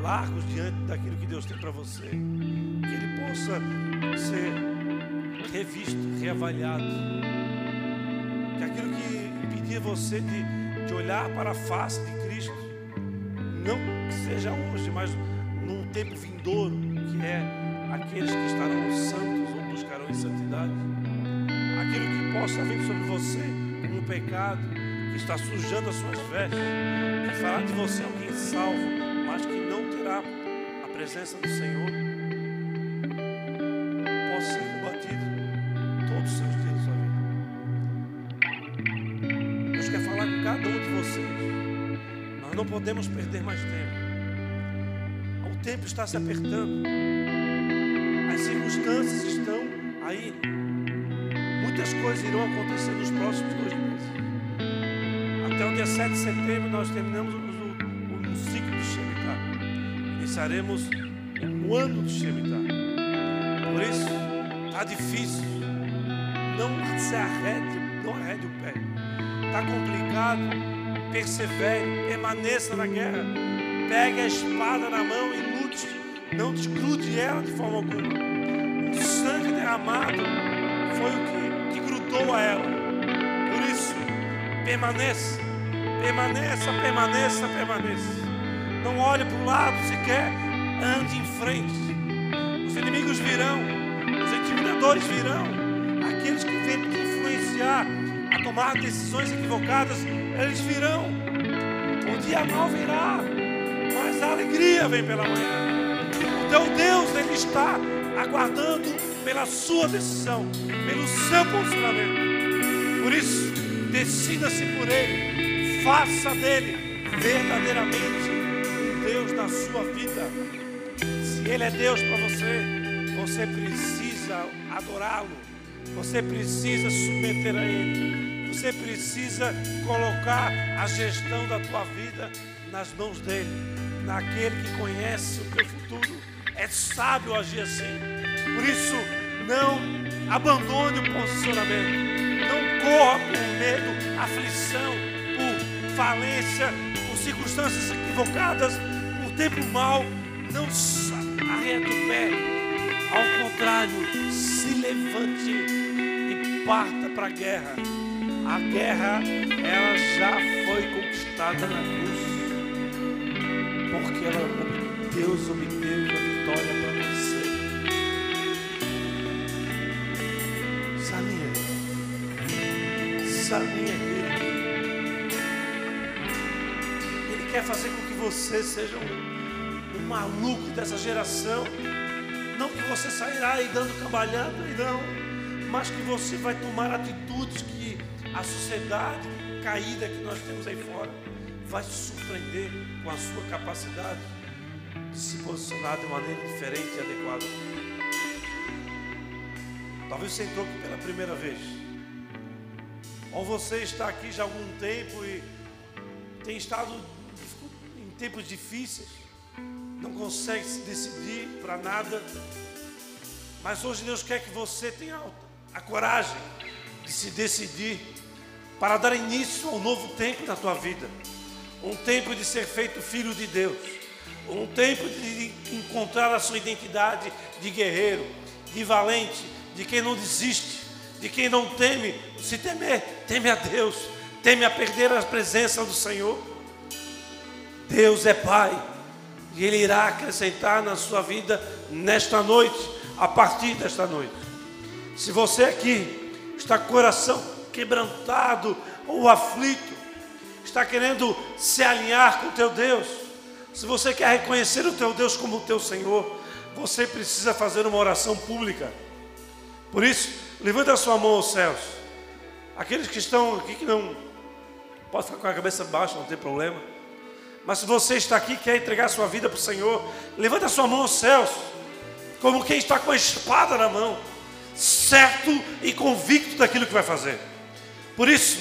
Speaker 1: largos diante daquilo que Deus tem para você possa ser revisto, reavaliado. Que aquilo que impedia você de, de olhar para a face de Cristo, não seja hoje, mas num tempo vindouro, que é aqueles que estarão santos ou buscarão em santidade. Aquilo que possa vir sobre você como um pecado, que está sujando as suas vestes, que fará de você alguém salvo, mas que não terá a presença do Senhor. Podemos perder mais tempo. O tempo está se apertando. As circunstâncias estão aí. Muitas coisas irão acontecer nos próximos dois meses. Até o dia 7 de setembro nós terminamos o, o, o ciclo de Shemitah. Iniciaremos um ano de Shemitah. Por isso, está difícil. Não se arrede, não arrede o pé. Está complicado persevere, permaneça na guerra. Pegue a espada na mão e lute. Não desgrude ela de forma alguma. O sangue derramado foi o que, que grudou a ela. Por isso, permaneça, permaneça, permaneça, permaneça. Não olhe para o lado sequer, ande em frente. Os inimigos virão, os intimidadores virão, aqueles que vêm te influenciar a tomar decisões equivocadas eles virão. O dia mal virá, mas a alegria vem pela manhã. O teu Deus, Ele está aguardando pela sua decisão, pelo seu posicionamento. Por isso, decida-se por Ele, faça dele verdadeiramente o Deus da sua vida. Se Ele é Deus para você, você precisa adorá-lo, você precisa submeter a Ele. Você precisa colocar a gestão da tua vida nas mãos dele, naquele que conhece o teu futuro. É sábio agir assim. Por isso, não abandone o posicionamento. Não corra por medo, aflição, por falência, por circunstâncias equivocadas, por tempo mau. Não arreta o pé. Ao contrário, se levante e parta para a guerra. A guerra, ela já foi conquistada na cruz. Porque ela, Deus obteve a vitória para você. Sabia? Sabia ele? Ele quer fazer com que você seja um, um maluco dessa geração. Não que você sairá aí dando cambalhada, não. Mas que você vai tomar atitudes que a sociedade caída que nós temos aí fora vai se surpreender com a sua capacidade de se posicionar de maneira diferente e adequada. Talvez você entrou aqui pela primeira vez. Ou você está aqui já há algum tempo e tem estado em tempos difíceis, não consegue se decidir para nada, Mas hoje Deus quer que você tenha a coragem de se decidir para dar início a um novo tempo na tua vida. Um tempo de ser feito filho de Deus. Um tempo de encontrar a sua identidade de guerreiro, de valente, de quem não desiste, de quem não teme. Se temer, teme a Deus, teme a perder a presença do Senhor. Deus é Pai e Ele irá acrescentar na sua vida nesta noite a partir desta noite. Se você aqui está com coração quebrantado ou aflito, está querendo se alinhar com o teu Deus, se você quer reconhecer o teu Deus como o teu Senhor, você precisa fazer uma oração pública. Por isso, levanta a sua mão aos céus. Aqueles que estão aqui que não pode ficar com a cabeça baixa, não tem problema. Mas se você está aqui e quer entregar sua vida para o Senhor, levanta a sua mão aos céus como quem está com a espada na mão, certo e convicto daquilo que vai fazer. Por isso,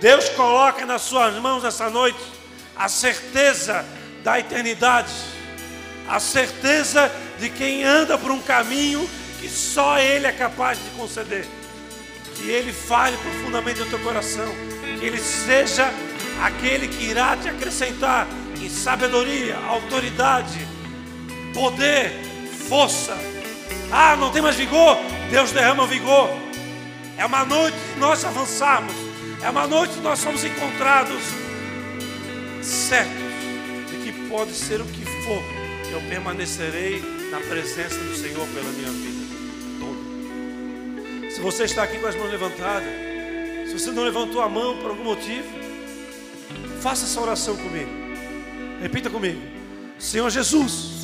Speaker 1: Deus coloca nas suas mãos essa noite a certeza da eternidade, a certeza de quem anda por um caminho que só Ele é capaz de conceder. Que Ele fale profundamente no teu coração, que Ele seja aquele que irá te acrescentar em sabedoria, autoridade, poder, força. Ah, não tem mais vigor? Deus derrama vigor. É uma noite de nós avançarmos. É uma noite de nós somos encontrados certos de que pode ser o que for. Eu permanecerei na presença do Senhor pela minha vida toda. Se você está aqui com as mãos levantadas, se você não levantou a mão por algum motivo, faça essa oração comigo. Repita comigo. Senhor Jesus,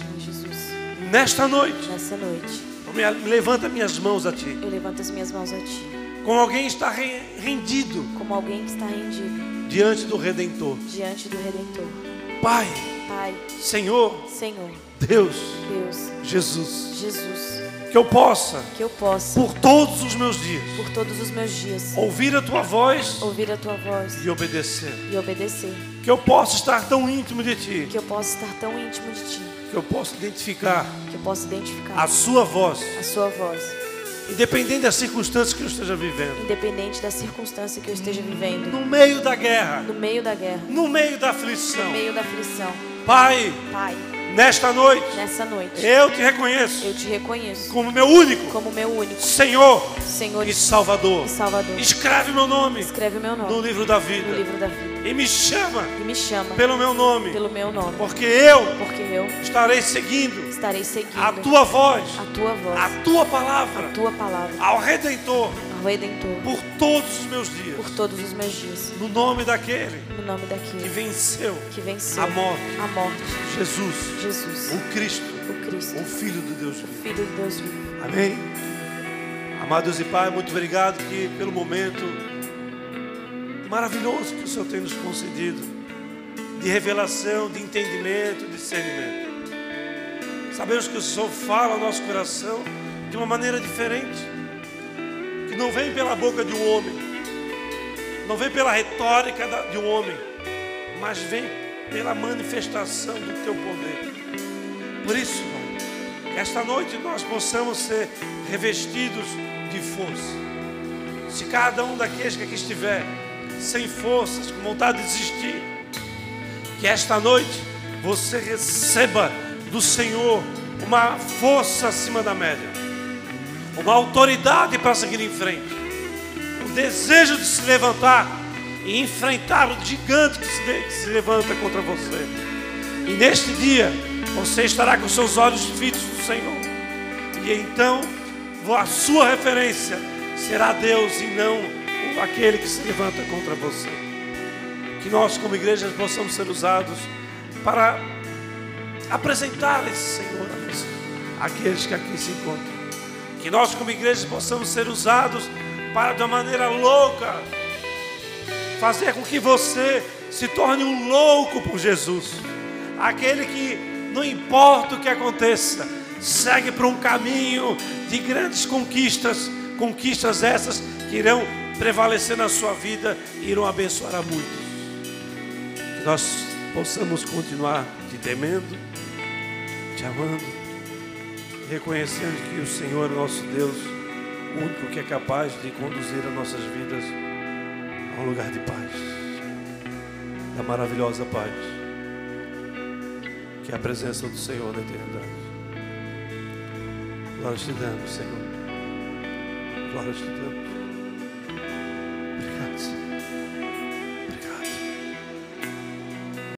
Speaker 1: Nesta noite.
Speaker 2: Nessa noite.
Speaker 1: Me levanta minhas mãos a ti.
Speaker 2: Eu levanto as minhas mãos a ti.
Speaker 1: Como alguém está rendido.
Speaker 2: Como alguém que está rendido.
Speaker 1: Diante do Redentor.
Speaker 2: Diante do Redentor.
Speaker 1: Pai.
Speaker 2: Pai.
Speaker 1: Senhor.
Speaker 2: Senhor.
Speaker 1: Deus.
Speaker 2: Deus.
Speaker 1: Jesus.
Speaker 2: Jesus.
Speaker 1: Que eu possa.
Speaker 2: Que eu possa.
Speaker 1: Por todos os meus dias.
Speaker 2: Por todos os meus dias.
Speaker 1: Ouvir a tua voz.
Speaker 2: Ouvir a tua voz.
Speaker 1: E obedecer.
Speaker 2: E obedecer.
Speaker 1: Que eu possa estar tão íntimo de ti.
Speaker 2: Que eu possa estar tão íntimo de ti
Speaker 1: que eu possa identificar,
Speaker 2: que eu possa identificar
Speaker 1: a sua voz,
Speaker 2: a sua voz,
Speaker 1: independente das circunstâncias que eu esteja vivendo,
Speaker 2: independente da circunstância que eu esteja vivendo,
Speaker 1: no meio da guerra,
Speaker 2: no meio da guerra,
Speaker 1: no meio da aflição,
Speaker 2: no meio da aflição,
Speaker 1: Pai,
Speaker 2: Pai,
Speaker 1: Nesta noite,
Speaker 2: nessa noite,
Speaker 1: eu te reconheço,
Speaker 2: eu te reconheço
Speaker 1: como meu único,
Speaker 2: como meu único
Speaker 1: Senhor,
Speaker 2: Senhor
Speaker 1: e Salvador.
Speaker 2: E Salvador.
Speaker 1: Escreve meu nome,
Speaker 2: escreve meu nome
Speaker 1: no livro da vida,
Speaker 2: no livro da vida.
Speaker 1: E me chama,
Speaker 2: e me chama
Speaker 1: pelo meu nome,
Speaker 2: pelo meu nome,
Speaker 1: porque eu,
Speaker 2: porque eu
Speaker 1: estarei seguindo,
Speaker 2: estarei seguindo
Speaker 1: a tua voz,
Speaker 2: a tua voz,
Speaker 1: a tua palavra,
Speaker 2: a tua palavra,
Speaker 1: ao Redentor,
Speaker 2: ao Redentor,
Speaker 1: por todos os meus dias,
Speaker 2: por todos os meus dias,
Speaker 1: no nome daquele,
Speaker 2: no nome daquele
Speaker 1: que venceu,
Speaker 2: que venceu
Speaker 1: a morte,
Speaker 2: a morte,
Speaker 1: Jesus,
Speaker 2: Jesus,
Speaker 1: o Cristo,
Speaker 2: o Cristo,
Speaker 1: o Filho de Deus vivo.
Speaker 2: Filho de Deus vivo.
Speaker 1: Amém. Amados e Pai, muito obrigado que pelo momento maravilhoso que o Senhor tem nos concedido de revelação, de entendimento, de discernimento. Sabemos que o Senhor fala ao nosso coração de uma maneira diferente, que não vem pela boca de um homem, não vem pela retórica de um homem, mas vem pela manifestação do teu poder. Por isso, esta noite nós possamos ser revestidos de força. Se cada um daqueles que aqui estiver sem forças, com vontade de desistir, que esta noite você receba do Senhor uma força acima da média, uma autoridade para seguir em frente, um desejo de se levantar e enfrentar o gigante que se, que se levanta contra você. E neste dia você estará com seus olhos fitos no Senhor, e então a sua referência será Deus e não aquele que se levanta contra você. Que nós, como igreja, possamos ser usados para apresentar esse Senhor a você, aqueles que aqui se encontram. Que nós, como igreja, possamos ser usados para, de uma maneira louca, fazer com que você se torne um louco por Jesus, aquele que, não importa o que aconteça, segue para um caminho de grandes conquistas, conquistas essas que irão prevalecer na sua vida e irão abençoar a muitos. Que nós possamos continuar te temendo, te amando reconhecendo que o Senhor nosso Deus, o único que é capaz de conduzir as nossas vidas a um lugar de paz, da maravilhosa paz, que é a presença do Senhor na eternidade. Glória te damos, Senhor. Glória te damos.